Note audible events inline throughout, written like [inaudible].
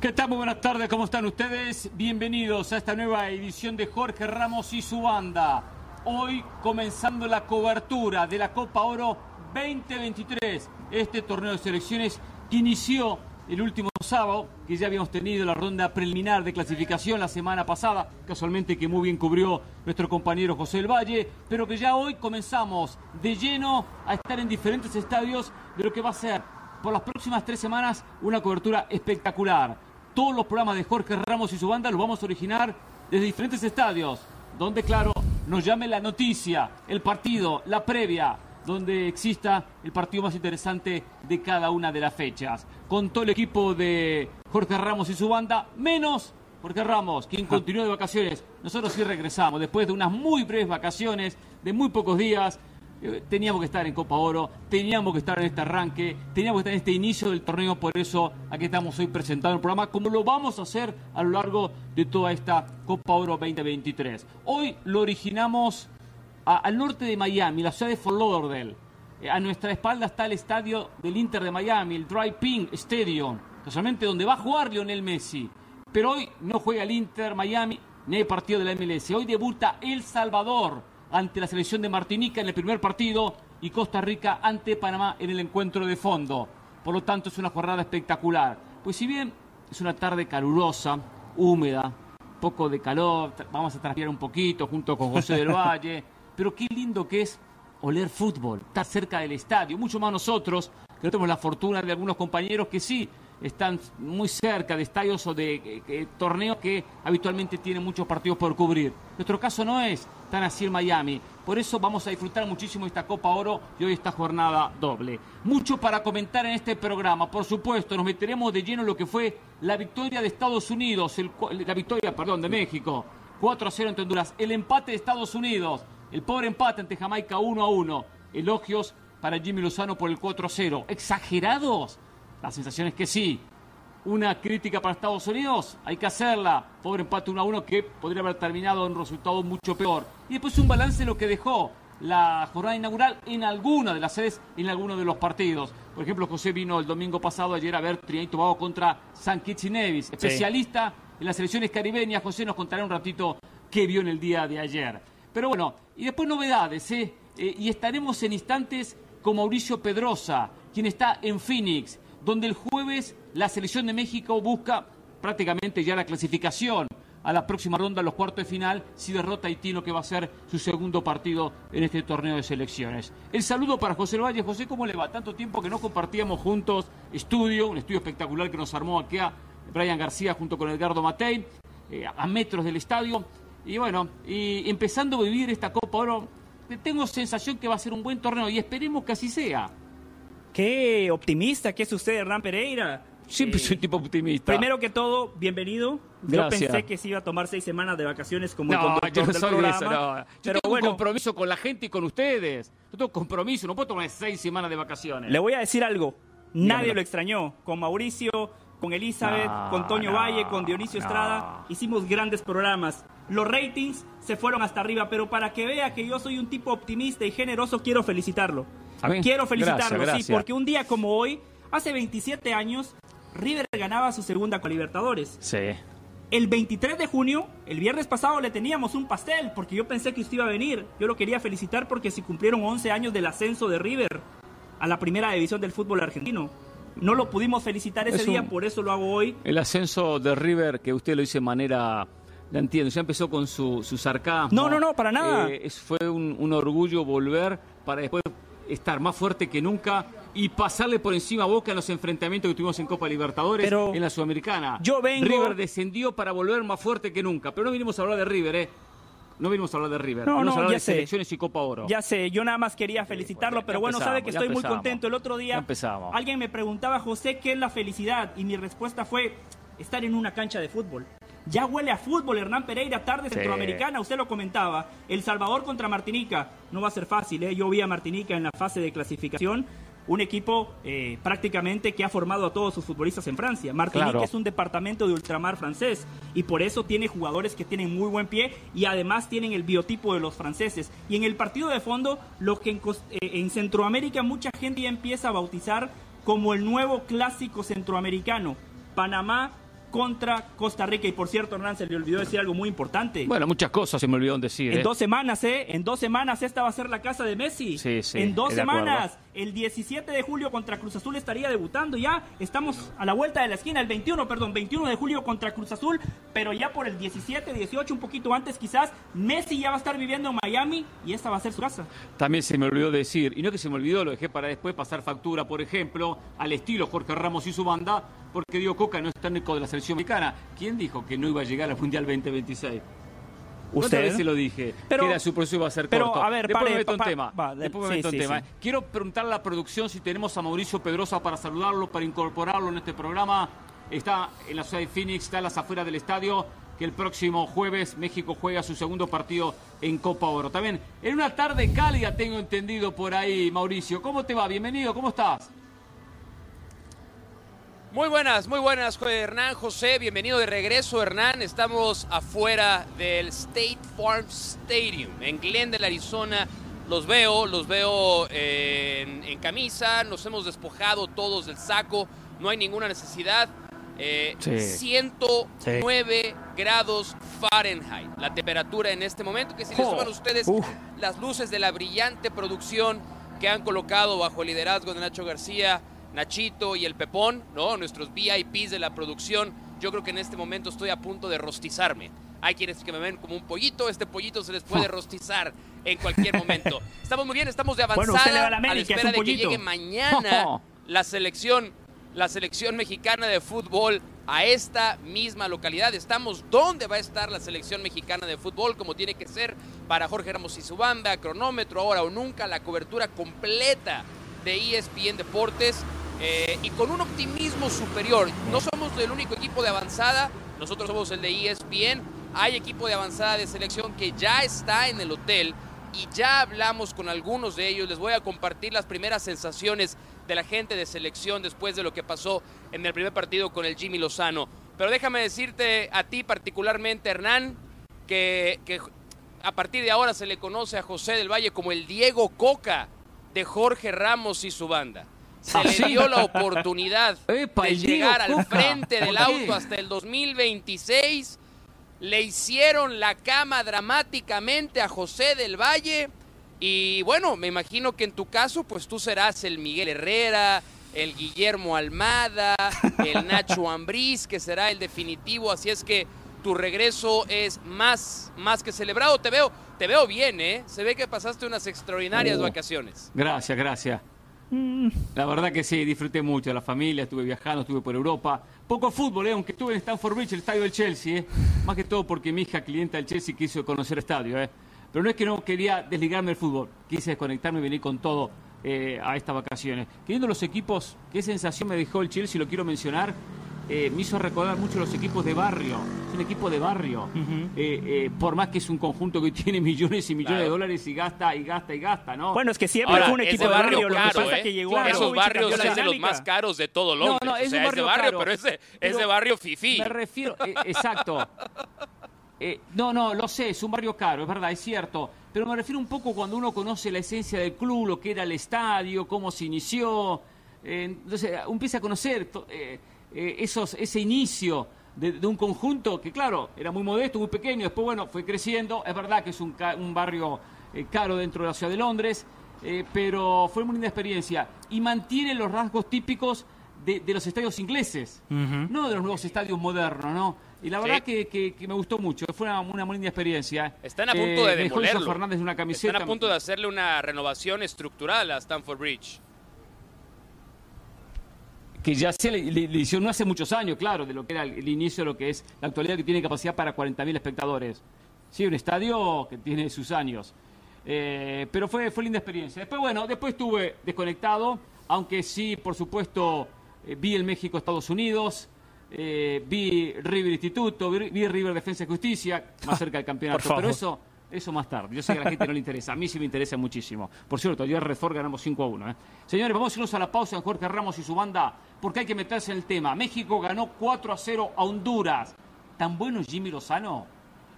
¿Qué tal? Muy buenas tardes, ¿cómo están ustedes? Bienvenidos a esta nueva edición de Jorge Ramos y su banda. Hoy comenzando la cobertura de la Copa Oro 2023, este torneo de selecciones que inició el último sábado, que ya habíamos tenido la ronda preliminar de clasificación la semana pasada, casualmente que muy bien cubrió nuestro compañero José del Valle, pero que ya hoy comenzamos de lleno a estar en diferentes estadios de lo que va a ser por las próximas tres semanas una cobertura espectacular todos los programas de Jorge Ramos y su banda los vamos a originar desde diferentes estadios, donde, claro, nos llame la noticia, el partido, la previa, donde exista el partido más interesante de cada una de las fechas. Con todo el equipo de Jorge Ramos y su banda, menos Jorge Ramos, quien continúa de vacaciones. Nosotros sí regresamos después de unas muy breves vacaciones, de muy pocos días. Eh, teníamos que estar en Copa Oro, teníamos que estar en este arranque, teníamos que estar en este inicio del torneo, por eso aquí estamos hoy presentando el programa, como lo vamos a hacer a lo largo de toda esta Copa Oro 2023. Hoy lo originamos al norte de Miami, la ciudad de Fort Lauderdale. Eh, a nuestra espalda está el estadio del Inter de Miami, el Dry Pink Stadium, casualmente donde va a jugar Lionel Messi. Pero hoy no juega el Inter Miami ni hay partido de la MLS. Hoy debuta El Salvador ante la selección de Martinica en el primer partido y Costa Rica ante Panamá en el encuentro de fondo. Por lo tanto, es una jornada espectacular. Pues si bien es una tarde calurosa, húmeda, poco de calor, vamos a transpirar un poquito junto con José del Valle, [laughs] pero qué lindo que es oler fútbol, estar cerca del estadio, mucho más nosotros, que no tenemos la fortuna de algunos compañeros que sí están muy cerca de estadios o de eh, torneos que habitualmente tienen muchos partidos por cubrir. Nuestro caso no es tan así en Miami. Por eso vamos a disfrutar muchísimo esta Copa Oro y hoy esta jornada doble. Mucho para comentar en este programa. Por supuesto, nos meteremos de lleno en lo que fue la victoria de Estados Unidos, la victoria, perdón, de México. 4 a 0 ante Honduras. El empate de Estados Unidos. El pobre empate ante Jamaica 1 a 1. Elogios para Jimmy Lozano por el 4 a 0. ¿Exagerados? La sensación es que sí una crítica para Estados Unidos, hay que hacerla. Pobre empate 1 a 1 que podría haber terminado en un resultado mucho peor. Y después un balance de lo que dejó la jornada inaugural en alguna de las sedes, en alguno de los partidos. Por ejemplo, José vino el domingo pasado ayer a ver Trinidad y Tobago contra San Kitts y Nevis, especialista en las selecciones caribeñas. José nos contará un ratito qué vio en el día de ayer. Pero bueno, y después novedades, ¿eh? eh y estaremos en instantes con Mauricio Pedrosa, quien está en Phoenix donde el jueves la selección de México busca prácticamente ya la clasificación a la próxima ronda, a los cuartos de final, si derrota a Haití, lo que va a ser su segundo partido en este torneo de selecciones. El saludo para José Valle. José, ¿cómo le va? Tanto tiempo que no compartíamos juntos estudio, un estudio espectacular que nos armó aquí a Brian García junto con Edgardo Matei, eh, a metros del estadio. Y bueno, y empezando a vivir esta Copa Oro, tengo sensación que va a ser un buen torneo y esperemos que así sea. Qué optimista que es usted, Hernán Pereira. Siempre soy tipo optimista. Primero que todo, bienvenido. Yo pensé que se iba a tomar seis semanas de vacaciones como no, el yo no del Eso, no. Yo pero tengo un compromiso con la gente y con ustedes. Yo tengo compromiso, no puedo tomar seis semanas de vacaciones. Le voy a decir algo. Nadie lo extrañó. Con Mauricio, con Elizabeth, con Toño Valle, con Dionisio Estrada, hicimos grandes programas. Los ratings se fueron hasta arriba, pero para que vea que yo soy un tipo optimista y generoso, quiero felicitarlo. Quiero felicitarlo, sí, porque un día como hoy, hace 27 años, River ganaba su segunda con Libertadores. Sí. El 23 de junio, el viernes pasado, le teníamos un pastel porque yo pensé que usted iba a venir. Yo lo quería felicitar porque se cumplieron 11 años del ascenso de River a la primera división del fútbol argentino. No lo pudimos felicitar ese día, por eso lo hago hoy. El ascenso de River, que usted lo hizo de manera la entiendo, ya empezó con su, su sarcasmo. No, no, no, para nada. Eh, fue un, un, orgullo volver para después estar más fuerte que nunca y pasarle por encima a Boca en los enfrentamientos que tuvimos en Copa Libertadores pero en la Sudamericana. Yo vengo... River descendió para volver más fuerte que nunca, pero no vinimos a hablar de River, ¿eh? No vinimos a hablar de River, no, no, a hablar de selecciones y Copa Oro. Ya sé, yo nada más quería felicitarlo, pero bueno, sabe que estoy muy contento. El otro día alguien me preguntaba, José, ¿qué es la felicidad? Y mi respuesta fue estar en una cancha de fútbol. Ya huele a fútbol, Hernán Pereira, tarde centroamericana, usted lo comentaba. El Salvador contra Martinica, no va a ser fácil, ¿eh? yo vi a Martinica en la fase de clasificación, un equipo eh, prácticamente que ha formado a todos sus futbolistas en Francia. Martinica es un departamento de ultramar francés y por eso tiene jugadores que tienen muy buen pie y además tienen el biotipo de los franceses. Y en el partido de fondo, lo que en, eh, en Centroamérica mucha gente ya empieza a bautizar como el nuevo clásico centroamericano. Panamá contra Costa Rica. Y por cierto, Hernán, se le olvidó decir algo muy importante. Bueno, muchas cosas se me olvidó decir. En ¿eh? dos semanas, ¿eh? En dos semanas esta va a ser la casa de Messi. Sí, sí. En dos semanas. El 17 de julio contra Cruz Azul estaría debutando ya. Estamos a la vuelta de la esquina. El 21, perdón, 21 de julio contra Cruz Azul. Pero ya por el 17, 18, un poquito antes quizás, Messi ya va a estar viviendo en Miami y esta va a ser su casa. También se me olvidó decir, y no que se me olvidó, lo dejé para después pasar factura, por ejemplo, al estilo Jorge Ramos y su banda, porque Diego Coca no en el de la selección mexicana. ¿Quién dijo que no iba a llegar al Mundial 2026? Usted vez se lo dije, pero, que era su proceso iba a ser pero, corto. A ver, Después pare, me meto en tema. Después me meto en tema. Quiero preguntar a la producción si tenemos a Mauricio Pedrosa para saludarlo, para incorporarlo en este programa. Está en la ciudad de Phoenix, está en las afueras del estadio, que el próximo jueves México juega su segundo partido en Copa Oro. También en una tarde cálida, tengo entendido por ahí, Mauricio. ¿Cómo te va? Bienvenido, ¿cómo estás? Muy buenas, muy buenas, Hernán, José, bienvenido de regreso, Hernán. Estamos afuera del State Farm Stadium en Glendale, Arizona. Los veo, los veo eh, en, camisa, nos hemos despojado todos del saco, no hay ninguna necesidad. 109 eh, grados Fahrenheit, la temperatura en este momento, que si les suman ustedes las luces de la brillante producción que han colocado bajo el liderazgo de Nacho García, Nachito y el Pepón, ¿no? Nuestros VIPs de la producción. Yo creo que en este momento estoy a punto de rostizarme. Hay quienes que me ven como un pollito, este pollito se les puede [laughs] rostizar en cualquier momento. Estamos muy bien, estamos de avanzada a, la espera de que llegue mañana [laughs] la selección, la selección mexicana de fútbol a esta misma localidad. Estamos donde va a estar la selección mexicana de fútbol, como tiene que ser para Jorge Ramos y su banda, cronómetro ahora o nunca, la cobertura completa de ESPN Deportes eh, y con un optimismo superior. No somos el único equipo de avanzada, nosotros somos el de ESPN. Hay equipo de avanzada de selección que ya está en el hotel y ya hablamos con algunos de ellos. Les voy a compartir las primeras sensaciones de la gente de selección después de lo que pasó en el primer partido con el Jimmy Lozano. Pero déjame decirte a ti particularmente, Hernán, que, que a partir de ahora se le conoce a José del Valle como el Diego Coca de Jorge Ramos y su banda se ah, le dio la oportunidad [laughs] de llegar al frente del auto hasta el 2026. Le hicieron la cama dramáticamente a José del Valle. Y bueno, me imagino que en tu caso, pues tú serás el Miguel Herrera, el Guillermo Almada, [laughs] el Nacho Ambriz, que será el definitivo. Así es que tu regreso es más, más que celebrado. Te veo, te veo bien, ¿eh? Se ve que pasaste unas extraordinarias oh. vacaciones. Gracias, gracias. Mm. La verdad que sí, disfruté mucho la familia, estuve viajando, estuve por Europa. Poco fútbol, ¿eh? aunque estuve en Stanford Bridge, el estadio del Chelsea, ¿eh? más que todo porque mi hija, clienta del Chelsea, quiso conocer el estadio. ¿eh? Pero no es que no quería desligarme del fútbol, quise desconectarme y venir con todo eh, a estas vacaciones. Queriendo los equipos, qué sensación me dejó el Chelsea, lo quiero mencionar. Eh, me hizo recordar mucho los equipos de barrio. Es un equipo de barrio. Eh, eh, por más que es un conjunto que tiene [laughs] millones y millones de dólares y gasta y gasta y gasta, ¿no? Bueno, es que siempre fue un equipo de barrio. Caro, lo que que llegó Esos barrios son de los más caros de todo Londres. No, no, es o sea, barrio, barrio pero ese, ese barrio fifí. Me refiero, exacto. [laughs] no, no, lo sé, es un barrio caro, es verdad, es cierto. Pero me refiero un poco cuando uno conoce la esencia del club, lo que era el estadio, cómo se inició. entonces, empieza a conocer eh, esos, ese inicio de, un conjunto que, claro, era muy modesto, muy pequeño, después, bueno, fue creciendo. Es verdad que es un, un barrio eh, caro dentro de la ciudad de Londres, eh, pero fue muy linda experiencia. Y mantiene los rasgos típicos de, los estadios ingleses, no de los nuevos estadios modernos, ¿no? Y la verdad que, me gustó mucho, fue una, una muy linda experiencia. Están a punto de demolerlo. Fernández una camiseta. Están a punto de hacerle una renovación estructural a Stamford Bridge que ya se le, hizo no hace muchos años, claro, de lo que era el, inicio de lo que es la actualidad que tiene capacidad para 40.000 espectadores. Sí, un estadio que tiene sus años. Eh, pero fue, fue linda experiencia. Después, bueno, después estuve desconectado, aunque sí, por supuesto, eh, vi el México-Estados Unidos, eh, vi River Instituto, vi, River Defensa y Justicia, más cerca del [laughs] campeonato. Pero eso eso más tarde. Yo sé que a la gente no le interesa. A mí sí me interesa muchísimo. Por cierto, ayer Redford ganamos 5 a 1. ¿eh? Señores, vamos a irnos a la pausa Jorge Ramos y su banda porque hay que meterse en el tema. México ganó 4 a 0 a Honduras. ¿Tan bueno Jimmy Lozano?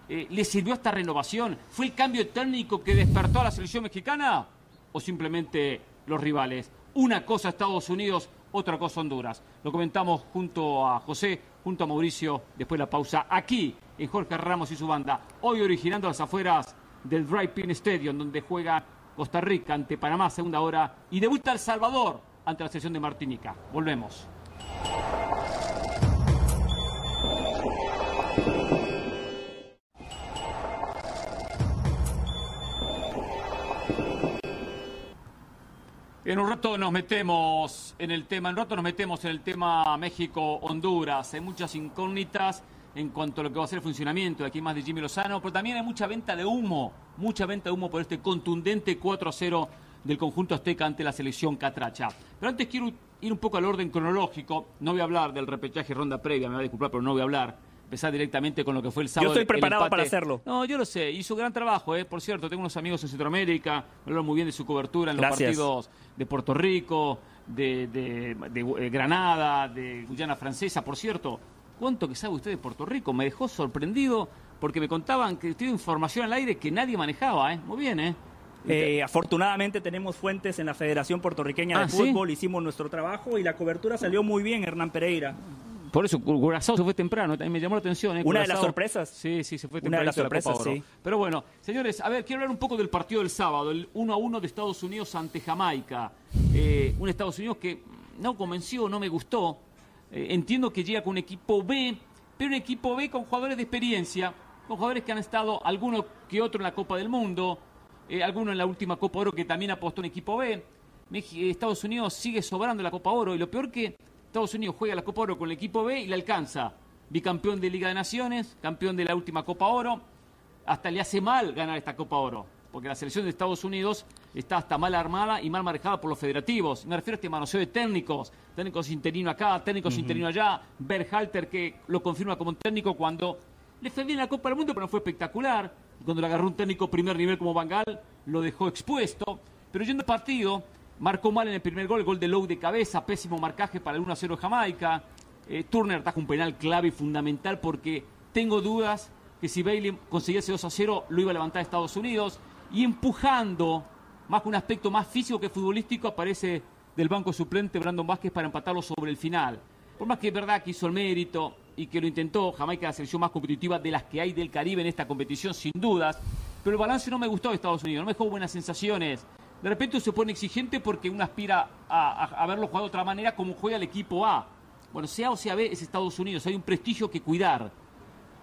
Eh, ¿Le sirvió esta renovación? ¿Fue el cambio técnico que despertó a la selección mexicana? ¿O simplemente los rivales? Una cosa Estados Unidos, otra cosa Honduras. Lo comentamos junto a José junto a Mauricio después de la pausa aquí en Jorge Ramos y su banda. Hoy originando las afueras del Dry Pin Stadium, donde juega Costa Rica ante Panamá, segunda hora, y debuta El Salvador ante la selección de Martinica. Volvemos. En un rato nos metemos en el tema, en un rato nos metemos en el tema México-Honduras. Hay muchas incógnitas en cuanto a lo que va a ser el funcionamiento de aquí más de Jimmy Lozano, pero también hay mucha venta de humo, mucha venta de humo por este contundente 4-0 del conjunto azteca ante la selección catracha. Pero antes quiero ir un poco al orden cronológico, no voy a hablar del repechaje ronda previa, me va a disculpar, pero no voy a hablar empezar directamente con lo que fue el sábado. Yo estoy preparado para hacerlo. No, yo lo sé. Hizo gran trabajo, ¿eh? Por cierto, tengo unos amigos en Centroamérica, me hablaron muy bien de su cobertura en los partidos de Puerto Rico, de, eh, Granada, de Guyana Francesa. Por cierto, ¿cuánto que sabe usted de Puerto Rico? Me dejó sorprendido porque me contaban que tiene información al aire que nadie manejaba, ¿eh? Muy bien, ¿eh? Eh, afortunadamente tenemos fuentes en la Federación Puertorriqueña de ah, Fútbol, hicimos nuestro trabajo y la cobertura salió muy bien, Hernán Pereira. Por eso, Curazao se fue temprano, también me llamó la atención. ¿eh? Una de las sorpresas. Sí, sí, se fue temprano. Una de las sorpresas, sí. Pero bueno, señores, a ver, quiero hablar un poco del partido del sábado, el 1 a 1 de Estados Unidos ante Jamaica. Eh, un Estados Unidos que no convenció, no me gustó. Eh, entiendo que llega con un equipo B, pero un equipo B con jugadores de experiencia, con jugadores que han estado alguno que otro en la Copa del Mundo, eh, alguno en la última Copa Oro que también apostó un equipo B. Estados Unidos sigue sobrando la Copa Oro y lo peor que Estados Unidos juega la Copa Oro con el equipo B y la alcanza. Bicampeón de Liga de Naciones, campeón de la última Copa Oro. Hasta le hace mal ganar esta Copa Oro, porque la selección de Estados Unidos está hasta mal armada y mal manejada por los federativos. Me refiero a este manoseo de técnicos, técnicos interino acá, técnicos interino allá. Berhalter que lo confirma como técnico cuando le fue bien la Copa del Mundo, pero no fue espectacular. Cuando le agarró un técnico primer nivel como Bangal, lo dejó expuesto. Pero yendo al partido, Marcó mal en el primer gol, el gol de Lowe de cabeza, pésimo marcaje para el 1-0 Jamaica. Eh, Turner ataja un penal clave y fundamental porque tengo dudas que si Bailey conseguía ese 2-0 lo iba a levantar a Estados Unidos. Y empujando, más con un aspecto más físico que futbolístico, aparece del banco suplente Brandon Vázquez para empatarlo sobre el final. Por más que es verdad que hizo el mérito y que lo intentó, Jamaica la selección más competitiva de las que hay del Caribe en esta competición, sin dudas. Pero el balance no me gustó de Estados Unidos, no me dejó buenas sensaciones de repente se pone exigente porque uno aspira a, verlo jugado de otra manera como juega el equipo A. Bueno, sea o sea B es Estados Unidos, hay un prestigio que cuidar.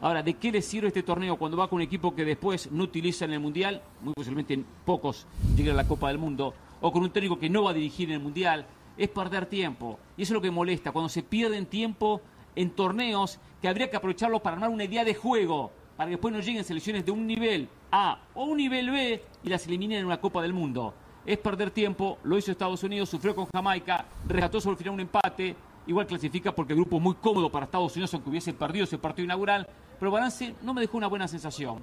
Ahora, ¿de qué le sirve este torneo cuando va con un equipo que después no utiliza en el Mundial? Muy posiblemente pocos lleguen a la Copa del Mundo. O con un técnico que no va a dirigir en el Mundial. Es perder tiempo. Y eso es lo que molesta, cuando se pierden tiempo en torneos que habría que aprovecharlos para armar una idea de juego, para que después no lleguen selecciones de un nivel A o un nivel B y las eliminen en una Copa del Mundo es perder tiempo, lo hizo Estados Unidos, sufrió con Jamaica, rescató sobre el final un empate, igual clasifica porque el grupo es muy cómodo para Estados Unidos, aunque hubiese perdido ese partido inaugural, pero balance no me dejó una buena sensación.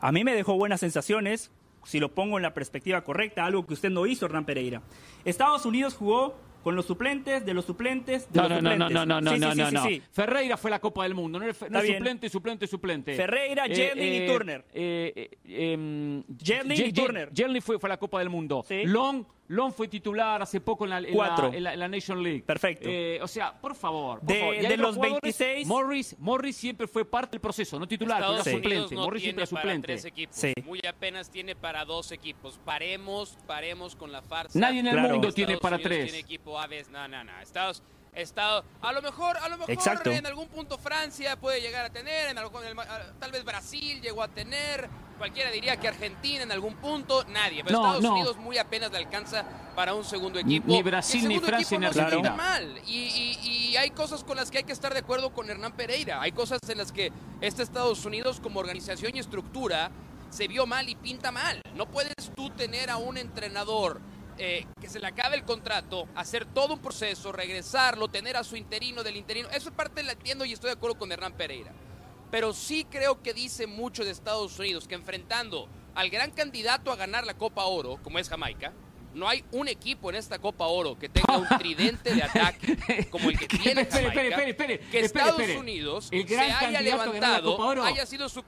A mí me dejó buenas sensaciones, si lo pongo en la perspectiva correcta, algo que usted no hizo, Hernán Pereira. Estados Unidos jugó con los suplentes, de los suplentes, de no, los no, suplentes. No, no, no, no, no, no, Ferreira fue la Copa del Mundo, no, es, suplente, suplente, suplente. Ferreira, eh, y eh, Turner. Eh, eh, y Turner. Jerling fue, fue la Copa del Mundo. Long Long fue titular hace poco en la, en la, Nation League. Perfecto. o sea, por favor. de, los 26. Morris, Morris siempre fue parte del proceso, no titular, pero suplente. Morris siempre era suplente. Tres equipos. Muy apenas tiene para dos equipos. Paremos, paremos con la farsa. Nadie en el mundo tiene para tres. Tiene equipo Aves, no, no, no. Estados Estado. A lo mejor, a lo mejor en algún punto Francia puede llegar a tener, en algún, tal vez Brasil llegó a tener, cualquiera diría que Argentina en algún punto, nadie. Pero Estados Unidos muy apenas le alcanza para un segundo equipo. Ni, Brasil, ni Francia, ni Argentina. mal. Y, y, hay cosas con las que hay que estar de acuerdo con Hernán Pereira. Hay cosas en las que este Estados Unidos como organización y estructura se vio mal y pinta mal. No puedes tú tener a un entrenador eh, que se le acabe el contrato, hacer todo un proceso, regresarlo, tener a su interino del interino. Eso es parte la entiendo y estoy de acuerdo con Hernán Pereira. Pero sí creo que dice mucho de Estados Unidos que enfrentando al gran candidato a ganar la Copa Oro, como es Jamaica, no hay un equipo en esta Copa Oro que tenga un tridente de ataque [laughs] como el que tiene Jamaica. que Estados Unidos se haya levantado, haya sido su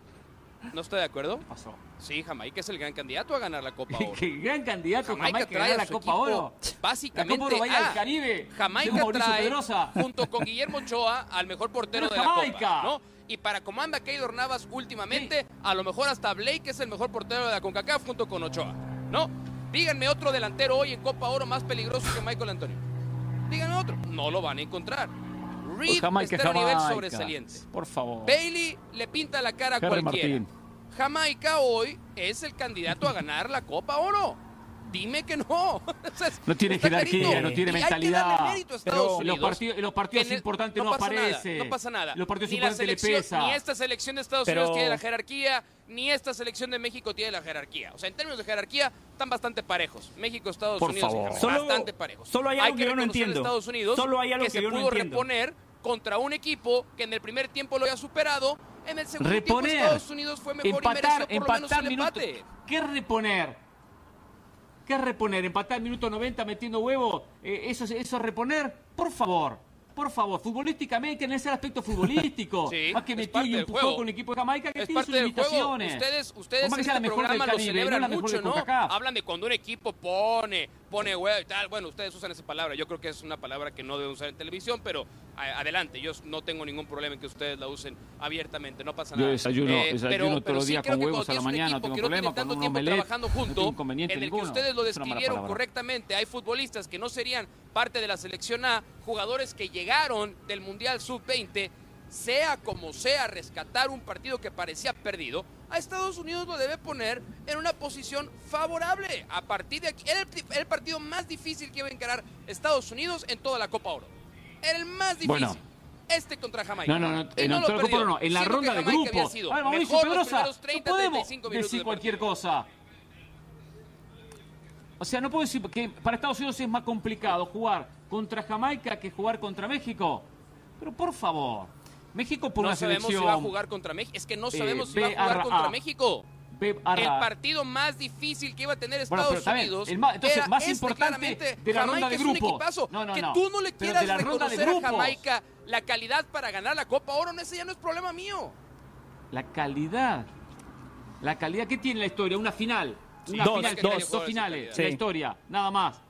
¿No estoy de acuerdo? pasó? Sí, Jamaica es el gran candidato a ganar la Copa [laughs] Oro. ¿Qué gran candidato Jamaica, Jamaica trae la Copa Oro? Básicamente, la Copa Oro vaya al Caribe. Jamaica trae, junto con Guillermo Ochoa, al mejor portero de la Copa. ¿no? Y para como anda Keylor Navas últimamente, a lo mejor hasta Blake es el mejor portero de la CONCACAF junto con Ochoa. ¿No? Díganme otro delantero hoy en Copa Oro más peligroso que Michael Antonio. Díganme otro. No lo van a encontrar. Reed pues está a nivel sobresaliente. Por favor. Bailey le pinta la cara a cualquiera. Jamaica hoy es el candidato a ganar la Copa Oro. Dime que no. [laughs] no tiene jerarquía, no tiene mentalidad. Pero los partidos, los partidos importantes no, aparecen. no pasa nada. Los partidos importantes le pesa. Ni esta selección de Estados Unidos tiene la jerarquía, ni esta selección de México tiene la jerarquía. O sea, en términos de jerarquía, están bastante parejos. México, Estados Unidos, bastante parejos. Solo hay algo que, yo no entiendo. Estados Unidos solo hay algo que, se pudo reponer contra un equipo que en el primer tiempo lo había superado. En el segundo reponer, tiempo Estados Unidos fue mejor empatar, y mereció por lo menos el empate. ¿Qué reponer? ¿Qué reponer? ¿Empatar minuto 90 metiendo huevo? Eh, ¿Eso, ¿Eso es reponer? Por favor por favor, futbolísticamente, en ese aspecto futbolístico. más que metió y empujó con el equipo de Jamaica, que tiene sus limitaciones. Ustedes, ustedes en este programa lo celebran mucho, ¿no? Hablan de cuando un equipo pone, pone huevo y tal. Bueno, ustedes usan esa palabra. Yo creo que es una palabra que no deben usar en televisión, pero adelante. Yo no tengo ningún problema en que ustedes la usen abiertamente. No pasa nada. Yo desayuno, eh, desayuno todos los días con huevos a la mañana. No tengo problema. tanto tiempo trabajando junto, en el que ustedes lo describieron correctamente. Hay futbolistas que no serían parte de la selección A, jugadores que llegaron del Mundial Sub-20, sea como sea, rescatar un partido que parecía perdido, a Estados Unidos lo debe poner en una posición favorable. A partir de aquí, era el, partido más difícil que iba a encarar Estados Unidos en toda la Copa Oro. Era el más difícil. este contra Jamaica. No, no, no, no, en la ronda de grupos. Ah, Mauricio Pedrosa, no podemos decir cualquier cosa. O sea, no puedo decir que para Estados Unidos es más complicado jugar contra Jamaica que jugar contra México. Pero por favor, México por no una sabemos si va a jugar contra México. Es que no sabemos si va a jugar contra México. El partido más difícil que iba a tener Estados Unidos. entonces, más este, importante de la ronda de grupos. No, no, que tú no le quieras reconocer a Jamaica la calidad para ganar la Copa Oro, ese ya no es problema mío. La calidad. La calidad que tiene la historia, una final. Una dos, final, dos, dos finales de la historia, nada más.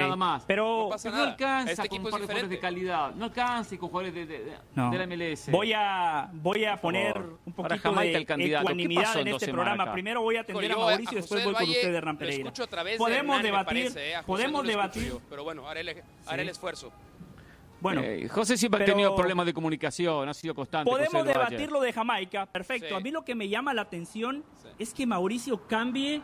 Nada más. Pero no, alcanza este con jugadores de calidad. No alcanza con jugadores de, de, la MLS. Voy a, voy a poner un poquito de el ecuanimidad en este programa. Primero voy a atender a Mauricio y después voy con usted, Hernán Pereira. Podemos debatir, podemos debatir. Pero bueno, haré el, haré el esfuerzo. Bueno, eh, José siempre ha tenido problemas de comunicación, ha sido constante. Podemos debatir lo de Jamaica, perfecto. A mí lo que me llama la atención es que Mauricio cambie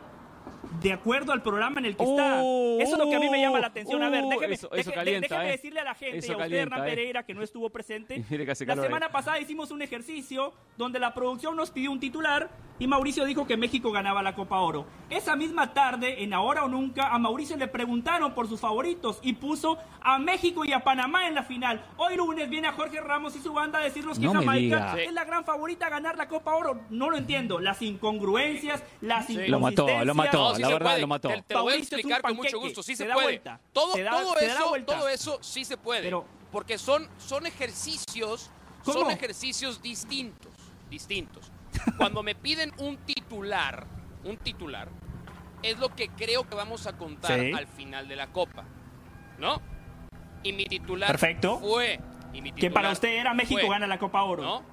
de acuerdo al programa en el que está. Oh, eso es lo que a mí me llama la atención. a ver, déjeme, déjeme eh. decirle a la gente y a usted, Hernán eh. Pereira, que no estuvo presente. [laughs] la semana pasada hicimos un ejercicio donde la producción nos pidió un titular y Mauricio dijo que México ganaba la Copa Oro. Esa misma tarde, en Ahora o Nunca, a Mauricio le preguntaron por sus favoritos y puso a México y a Panamá en la final. Hoy lunes viene a Jorge Ramos y su banda a decirnos que Jamaica es la gran favorita a ganar la Copa Oro. No lo entiendo. Las incongruencias, las sí. Lo mató, lo mató, la verdad lo mató. Te, lo voy a explicar con mucho gusto. Sí se, puede. Todo, todo, eso, todo eso sí se puede. porque son, son ejercicios, son ejercicios distintos. Distintos. Cuando me piden un titular, un titular, es lo que creo que vamos a contar al final de la Copa. ¿No? Y mi titular Perfecto. fue. que para usted era México gana la Copa Oro. ¿No?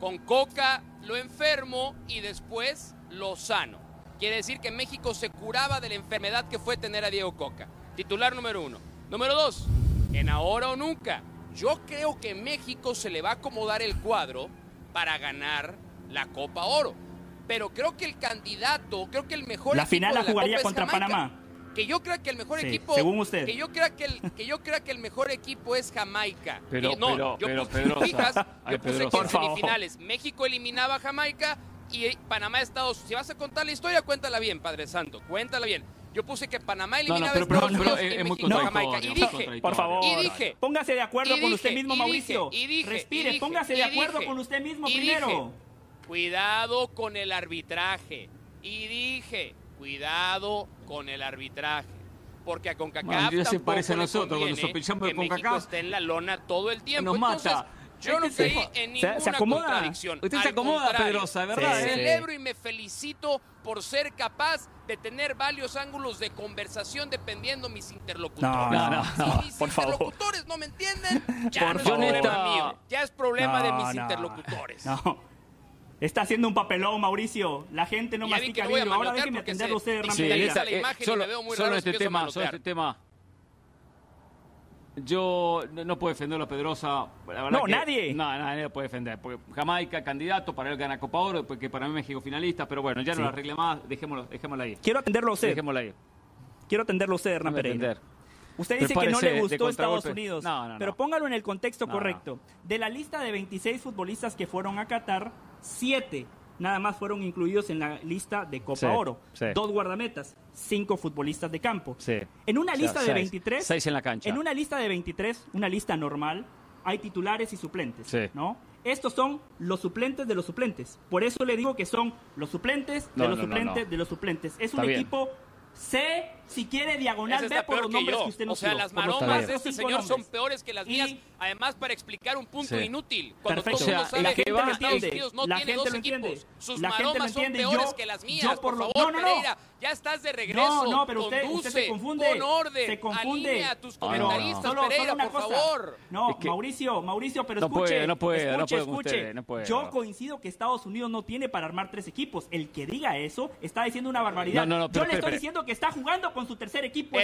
Con Coca lo enfermo y después lo sano. Quiere decir que México se curaba de la enfermedad que fue tener a Diego Coca. Titular número uno. Número dos, en ahora o nunca. Yo creo que México se le va a acomodar el cuadro para ganar la Copa Oro. Pero creo que el candidato, creo que el mejor la final la jugaría contra Panamá. Que yo creo que el mejor equipo, según usted, que yo creo que el, que yo creo que el mejor equipo es Jamaica. Pero, no, pero, yo pero, puse, pero, fijas, yo puse que en semifinales México eliminaba a Jamaica y Panamá Estados. Si vas a contar la historia, cuéntala bien, Padre Santo, cuéntala bien. Yo puse que Panamá eliminaba a Estados Unidos y México a Jamaica. Y dije, por favor, y dije, póngase de acuerdo con usted mismo, Mauricio. Y dije, Respire, póngase de acuerdo con usted mismo primero. Cuidado con el arbitraje. Y dije, cuidado con el arbitraje. Porque a CONCACAF se parece a nosotros cuando sospechamos de CONCACAF. esté en la lona todo el tiempo. Nos mata. Yo no creí en ninguna se, contradicción. Usted se acomoda, Pedrosa, ¿verdad? Celebro y me felicito por ser capaz de tener varios ángulos de conversación dependiendo mis interlocutores. No, no, no, si mis interlocutores no me entienden, ya no es problema mío. Ya es problema de mis interlocutores. No. Está haciendo un papelón, Mauricio. La gente no mastica bien. Ahora déjeme atenderlo usted, Hernán sí, esa, la imagen solo, solo este tema, solo este tema. Yo no, puedo defenderlo a Pedrosa. no, nadie. No, nadie lo puede defender. Porque Jamaica, candidato, para él gana Copa Oro, porque para mí México finalista, pero bueno, ya no lo arregle más, dejémoslo, dejémoslo ahí. Quiero atenderlo a usted. Ahí. Quiero atenderlo a usted, Hernán Pereira. Usted dice que no le gustó Estados Unidos, no, no, pero póngalo en el contexto correcto. De la lista de 26 futbolistas que fueron a Qatar, 7 nada más fueron incluidos en la lista de Copa Oro. Dos guardametas, cinco futbolistas de campo. En una lista de 23, seis en la cancha. En una lista de 23, una lista normal, hay titulares y suplentes, ¿no? Estos son los suplentes de los suplentes. Por eso le digo que son los suplentes de los suplentes de los suplentes. Es un equipo C si quiere diagonal B por los nombres que, usted nos O sea, las maromas de este señor son peores que las mías, además para explicar un punto inútil. Cuando Perfecto. todo o sea, la gente lo entiende. No la tiene gente dos lo entiende. Sus la maromas son peores que las mías. por, favor, no, no, Pereira, ya estás de regreso. No, no, pero usted, Conduce, usted se confunde. Con orden. Se confunde. Alinea a tus comentaristas, solo, Pereira, solo por favor. No, es que Mauricio, Mauricio, pero escuche. Puede, no puede, escuche, no puede escuche. no puede, Yo coincido que Estados Unidos no tiene para armar tres equipos. El que diga eso está diciendo una barbaridad. Yo le estoy diciendo que está jugando con su tercer equipo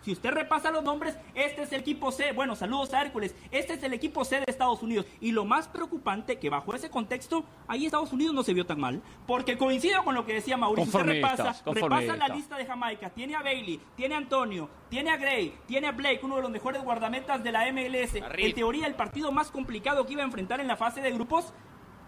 si usted repasa los nombres, este es el equipo C. Bueno, saludos a Hércules. Este es el equipo C de Estados Unidos. Y lo más preocupante que bajo ese contexto, ahí Estados Unidos no se vio tan mal. Porque coincido con lo que decía Mauricio. Usted repasa, repasa la lista de Jamaica. Tiene a Bailey, tiene a Antonio, tiene a Gray, tiene a Blake, uno de los mejores guardametas de la MLS. En teoría, el partido más complicado que iba a enfrentar en la fase de grupos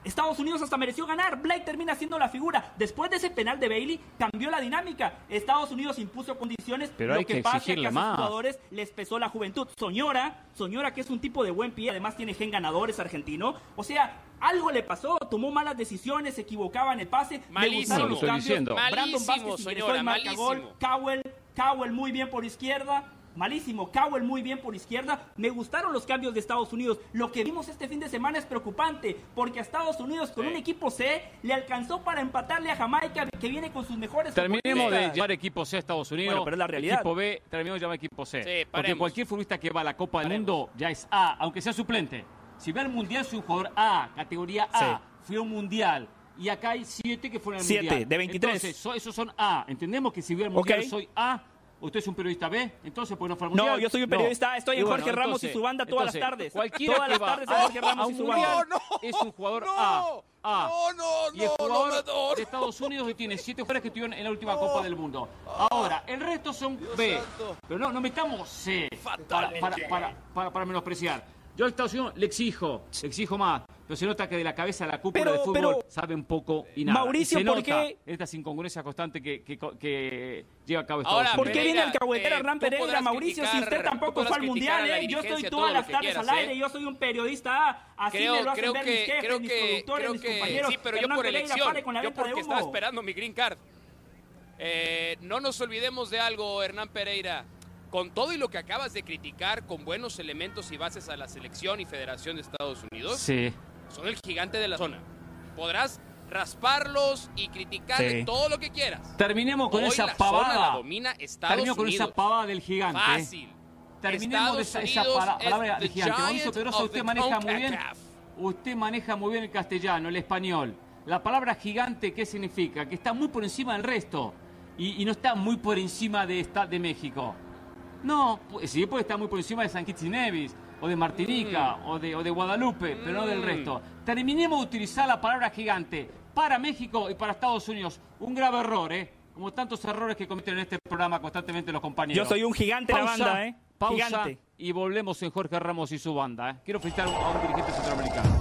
Estados Unidos hasta mereció ganar. Blake termina siendo la figura. Después de ese penal de Bailey, cambió la dinámica. Estados Unidos impuso condiciones. Pero lo que, pasa es que a sus jugadores les pesó la juventud. Soñora, Soñora que es un tipo de buen pie, además tiene gen ganadores argentino. O sea, algo le pasó, tomó malas decisiones, se equivocaba en el pase. Malísimo, los cambios. Brandon Vázquez señora, Gol. Cowell, Cowell muy bien por izquierda malísimo. Cowell muy bien por izquierda. Me gustaron los cambios de Estados Unidos. Lo que vimos este fin de semana es preocupante, porque a Estados Unidos con un equipo C le alcanzó para empatarle a Jamaica, que viene con sus mejores. Terminemos de llamar equipo C a Estados Unidos. Bueno, pero la realidad. Equipo B, terminemos de llamar equipo C. porque cualquier futbolista que va a la Copa del Mundo ya es A, aunque sea suplente. Si ve al Mundial, es un jugador A, categoría A. Fue un Mundial y acá hay siete que fueron al siete, Mundial. de 23. Entonces, esos son A. Entendemos que si ve al Mundial soy A, ¿Usted es un periodista B? Entonces, pues no fue No, yo soy un periodista A, estoy en Jorge Ramos y su banda todas las tardes. Todas las tardes en Jorge Ramos y su banda. No, es un jugador A. A. No, no, y el jugador de Estados Unidos que tiene siete jugadores que estuvieron en la última Copa del Mundo. Ahora, el resto son B. Pero no, no metamos C para, para, para, para menospreciar. Yo a Estados Unidos le exijo, le exijo más. Pero se nota que de la cabeza a la cúpula de fútbol sabe un poco y nada. Mauricio, y se ¿por qué? Estas incongruencias constantes que, que, que, lleva a cabo Estados Ahora, ¿Por qué viene el cahuetero eh, Hernán Pereira, Mauricio, si usted tampoco fue al Mundial? Eh? Yo estoy todas las tardes al aire, ¿eh? yo soy un periodista A. Así creo, me lo hacen creo ver que, mis jefes, creo mis que, productores, creo mis que, compañeros. Sí, pero yo por elección, yo porque estaba esperando mi green card. Eh, no nos olvidemos de algo, Hernán Pereira con todo y lo que acabas de criticar, con buenos elementos y bases a la selección y Federación de Estados Unidos, sí. son el gigante de la zona. Podrás rasparlos y criticar todo lo que quieras. Terminemos con esa pavada. domina Estados Terminemos con esa pavada del gigante. Fácil. Terminemos de esa, esa palabra del gigante. Mauricio Pedrosa, usted maneja muy bien. Usted maneja muy bien el castellano, el español. La palabra gigante, ¿qué significa? Que está muy por encima del resto. Y, y no está muy por encima de, esta, de México. No, sí puede estar muy por encima de San Kitts y Nevis, o de Martinica, mm. o, de, o de Guadalupe, pero no del mm. resto. Terminemos de utilizar la palabra gigante para México y para Estados Unidos. Un grave error, ¿eh? Como tantos errores que cometen en este programa constantemente los compañeros. Yo soy un gigante de la banda, ¿eh? Pausa gigante. y volvemos en Jorge Ramos y su banda, ¿eh? Quiero felicitar a un dirigente centroamericano.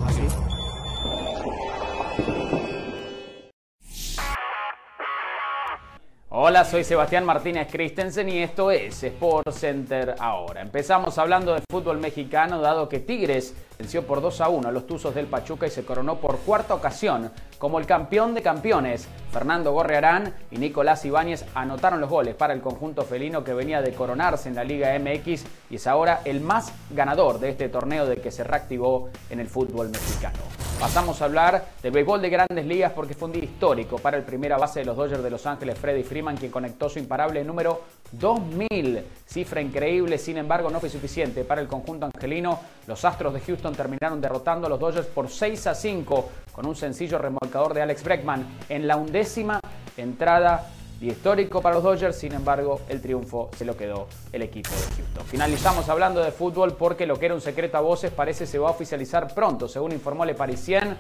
Hola, soy Sebastián Martínez Christensen y esto es Sport Center ahora. Empezamos hablando del fútbol mexicano, dado que Tigres venció por 2 a 1 a los Tuzos del Pachuca y se coronó por cuarta ocasión como el campeón de campeones. Fernando Gorrearán y Nicolás Ibáñez anotaron los goles para el conjunto felino que venía de coronarse en la Liga MX y es ahora el más ganador de este torneo de que se reactivó en el fútbol mexicano. Pasamos a hablar del béisbol de grandes ligas porque fue un día histórico para el primera base de los Dodgers de Los Ángeles, Freddy Freeman, quien conectó su imparable número 2000. Cifra increíble, sin embargo, no fue suficiente para el conjunto angelino. Los Astros de Houston terminaron derrotando a los Dodgers por 6 a 5 con un sencillo remolcador de Alex Breckman en la undécima entrada y histórico para los Dodgers, sin embargo, el triunfo se lo quedó el equipo de Houston. Finalizamos hablando de fútbol porque lo que era un secreto a voces parece se va a oficializar pronto, según informó Le Parisien.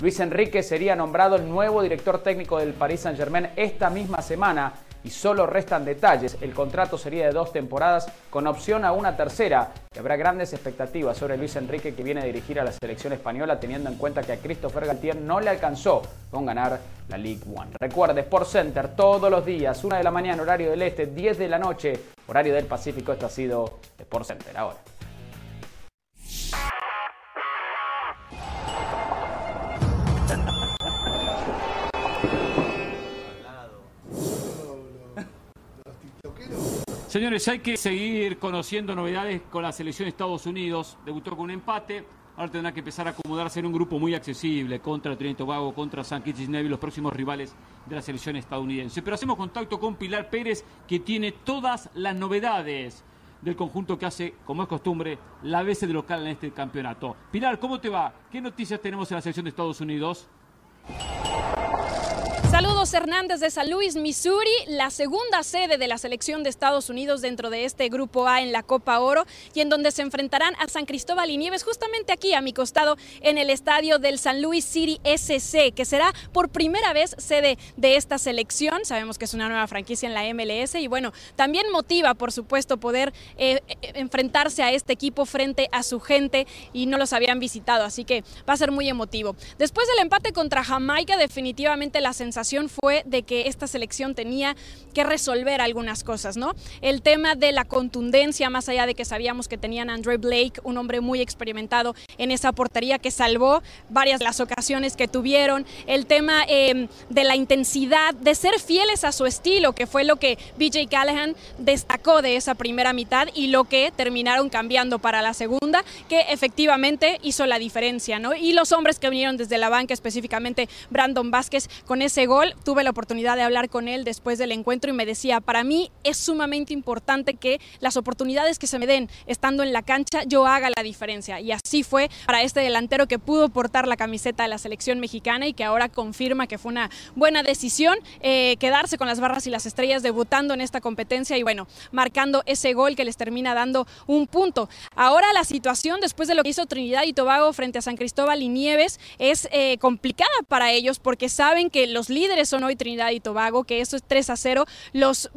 Luis Enrique sería nombrado el nuevo director técnico del Paris Saint-Germain esta misma semana y solo restan detalles. El contrato sería de dos temporadas con opción a una tercera. Y habrá grandes expectativas sobre Luis Enrique que viene a dirigir a la selección española teniendo en cuenta que a Christopher Galtier no le alcanzó con ganar la League One. Recuerde, Sport Center todos los días, una de la mañana horario del este, 10 de la noche, horario del Pacífico. Esto ha sido Sport Center ahora. Señores, hay que seguir conociendo novedades con la selección de Estados Unidos. Debutó con un empate. Ahora tendrá que empezar a acomodarse en un grupo muy accesible contra Trinidad Tobago, contra San Kitts y los próximos rivales de la selección estadounidense. Pero hacemos contacto con Pilar Pérez, que tiene todas las novedades del conjunto que hace, como es costumbre, la vez de local en este campeonato. Pilar, ¿cómo te va? ¿Qué noticias tenemos en la selección de Estados Unidos? Saludos Hernández de San Luis, Missouri, la segunda sede de la selección de Estados Unidos dentro de este grupo A en la Copa Oro y en donde se enfrentarán a San Cristóbal y Nieves justamente aquí a mi costado en el estadio del San Luis City SC, que será por primera vez sede de esta selección. Sabemos que es una nueva franquicia en la MLS y bueno, también motiva por supuesto poder eh, eh, enfrentarse a este equipo frente a su gente y no los habían visitado, así que va a ser muy emotivo. Después del empate contra Jamaica, definitivamente la sensación fue de que esta selección tenía que resolver algunas cosas, ¿no? El tema de la contundencia, más allá de que sabíamos que tenían a Andre Blake, un hombre muy experimentado en esa portería que salvó varias de las ocasiones que tuvieron, el tema em, de la intensidad, de ser fieles a su estilo, que fue lo que BJ Callahan destacó de esa primera mitad y lo que terminaron cambiando para la segunda, que efectivamente hizo la diferencia, ¿no? Y los hombres que vinieron desde la banca, específicamente Brandon Vázquez, con ese gol. Tuve la oportunidad de hablar con él después del encuentro y me decía, para mí es sumamente importante que las oportunidades que se me den estando en la cancha yo haga la diferencia. Y así fue para este delantero que pudo portar la camiseta de la selección mexicana y que ahora confirma que fue una buena decisión eh, quedarse con las barras y las estrellas debutando en esta competencia y bueno, marcando ese gol que les termina dando un punto. Ahora la situación después de lo que hizo Trinidad y Tobago frente a San Cristóbal y Nieves es eh, complicada para ellos porque saben que los líderes son hoy Trinidad y Tobago, que eso es 3 a 0. Los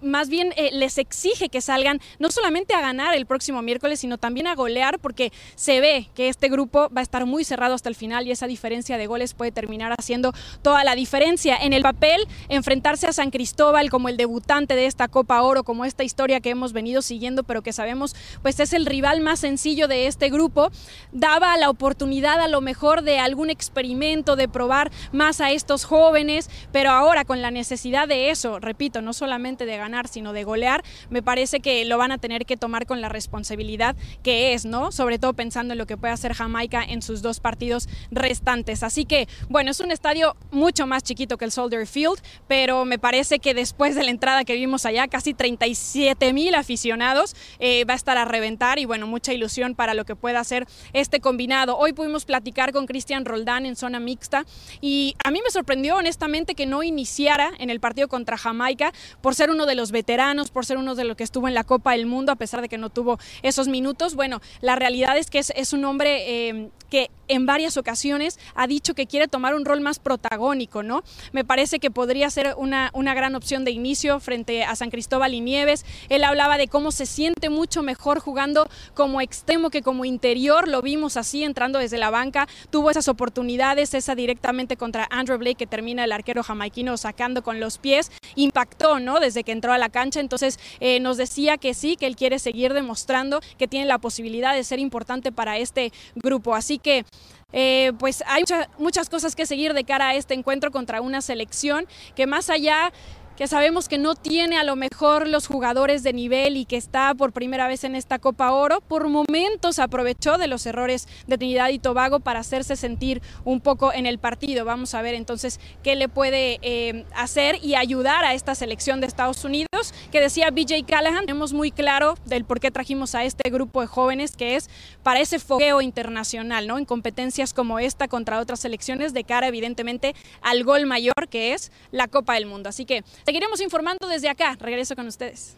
más bien eh, les exige que salgan no solamente a ganar el próximo miércoles, sino también a golear, porque se ve que este grupo va a estar muy cerrado hasta el final y esa diferencia de goles puede terminar haciendo toda la diferencia. En el papel, enfrentarse a San Cristóbal como el debutante de esta Copa Oro, como esta historia que hemos venido siguiendo, pero que sabemos pues es el rival más sencillo de este grupo, daba la oportunidad a lo mejor de algún experimento, de probar más a estos jóvenes, pero ahora con la necesidad de eso, repito, no solamente de ganar, sino de golear, me parece que lo van a tener que tomar con la responsabilidad que es, ¿no? Sobre todo pensando en lo que puede hacer Jamaica en sus dos partidos restantes. Así que, bueno, es un estadio mucho más chiquito que el Soldier Field, pero me parece que después de la entrada que vimos allá, casi 37 mil aficionados, eh, va a estar a reventar y, bueno, mucha ilusión para lo que pueda hacer este combinado. Hoy pudimos platicar con Cristian Roldán en zona mixta y a mí me sorprendió honestamente que no iniciara en el partido contra Jamaica por ser uno de los veteranos, por ser uno de los que estuvo en la Copa del Mundo, a pesar de que no tuvo esos minutos. Bueno, la realidad es que es, un hombre eh, que en varias ocasiones ha dicho que quiere tomar un rol más protagónico, ¿no? Me parece que podría ser una, una gran opción de inicio frente a San Cristóbal y Nieves. Él hablaba de cómo se siente mucho mejor jugando como extremo que como interior, lo vimos así entrando desde la banca, tuvo esas oportunidades, esa directamente contra Andrew Blake que termina el arquero jamaiquino sacando con los pies, impactó, ¿no? Desde que entró a la cancha, entonces eh, nos decía que sí, que él quiere seguir demostrando que tiene la posibilidad de ser importante para este grupo. Así que eh, pues hay muchas cosas que seguir de cara a este encuentro contra una selección que más allá que sabemos que no tiene a lo mejor los jugadores de nivel y que está por primera vez en esta Copa Oro, por momentos aprovechó de los errores de Trinidad y Tobago para hacerse sentir un poco en el partido. Vamos a ver entonces qué le puede eh, hacer y ayudar a esta selección de Estados Unidos, que decía BJ Callahan, tenemos muy claro del por qué trajimos a este grupo de jóvenes, que es para ese fogueo internacional, ¿no? En competencias como esta contra otras selecciones, de cara evidentemente al gol mayor que es la Copa del Mundo. Así que Seguiremos informando desde acá. Regreso con ustedes.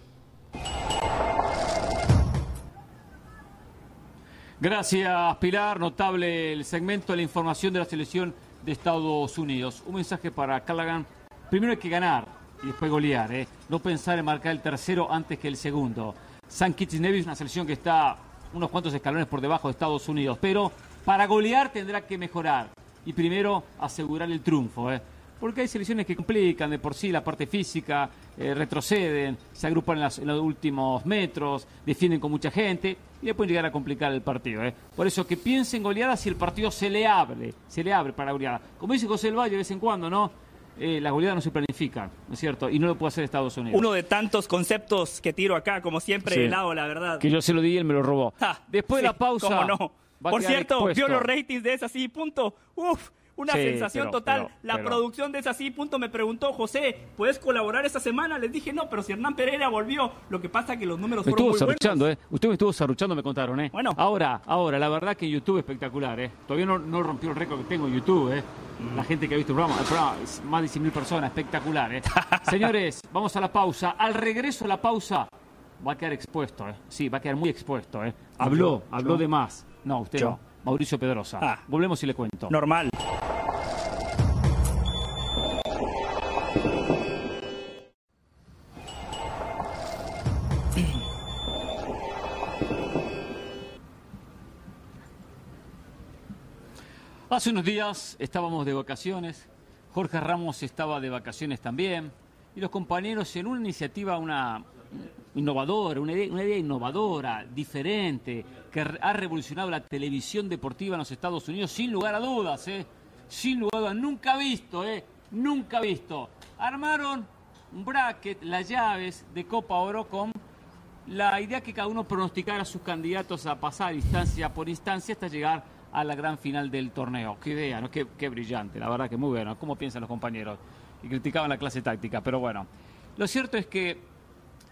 Gracias, Pilar. Notable el segmento de la información de la selección de Estados Unidos. Un mensaje para Callaghan. Primero hay que ganar y después golear. ¿eh? No pensar en marcar el tercero antes que el segundo. San Kitts Nevis es una selección que está unos cuantos escalones por debajo de Estados Unidos. Pero para golear tendrá que mejorar. Y primero asegurar el triunfo. ¿eh? Porque hay selecciones que complican de por sí la parte física, eh, retroceden, se agrupan en, los últimos metros, defienden con mucha gente y después llegar a complicar el partido. ¿eh? Por eso que piensen goleadas si el partido se le abre, se le abre para goleada. Como dice José El Valle de vez en cuando, ¿no? Eh, las goleadas no se planifican, ¿no es cierto? Y no lo puede hacer Estados Unidos. Uno de tantos conceptos que tiro acá, como siempre, de lado, la verdad. Que yo se lo di y él me lo robó. Después de la pausa. ¿cómo no? Por cierto, vio los ratings de esa así, punto. Uf, una sensación total. la producción de esa sí, punto, me preguntó, José, ¿puedes colaborar esta semana? Les dije, no, pero si Hernán Pereira volvió, lo que pasa es que los números me fueron estuvo muy buenos. ¿eh? Usted me estuvo sarruchando, me contaron, ¿eh? Bueno. Ahora, ahora, la verdad que YouTube es espectacular, ¿eh? Todavía no, no rompió el récord que tengo en YouTube, ¿eh? Mm. La gente que ha visto el programa, el programa más de 100.000 personas, espectacular, ¿eh? [laughs] Señores, vamos a la pausa. Al regreso a la pausa, va a quedar expuesto, ¿eh? Sí, va a quedar muy expuesto, ¿eh? Habló, habló de más. No, usted no. Mauricio Pedrosa. Ah. Volvemos y le cuento. Normal. [clears throat] Hace unos días estábamos de vacaciones, Jorge Ramos estaba de vacaciones también, y los compañeros en una iniciativa, una innovadora, una idea, innovadora, diferente, que ha revolucionado la televisión deportiva en los Estados Unidos, sin lugar a dudas, ¿eh? sin lugar a dudas, nunca visto, ¿eh? nunca visto. Armaron un bracket, las llaves de Copa Oro con la idea que cada uno pronosticara a sus candidatos a pasar instancia por instancia hasta llegar a la gran final del torneo. Qué idea, ¿no? Qué, brillante, la verdad que muy bueno. ¿Cómo piensan los compañeros? Y criticaban la clase táctica, pero bueno. Lo cierto es que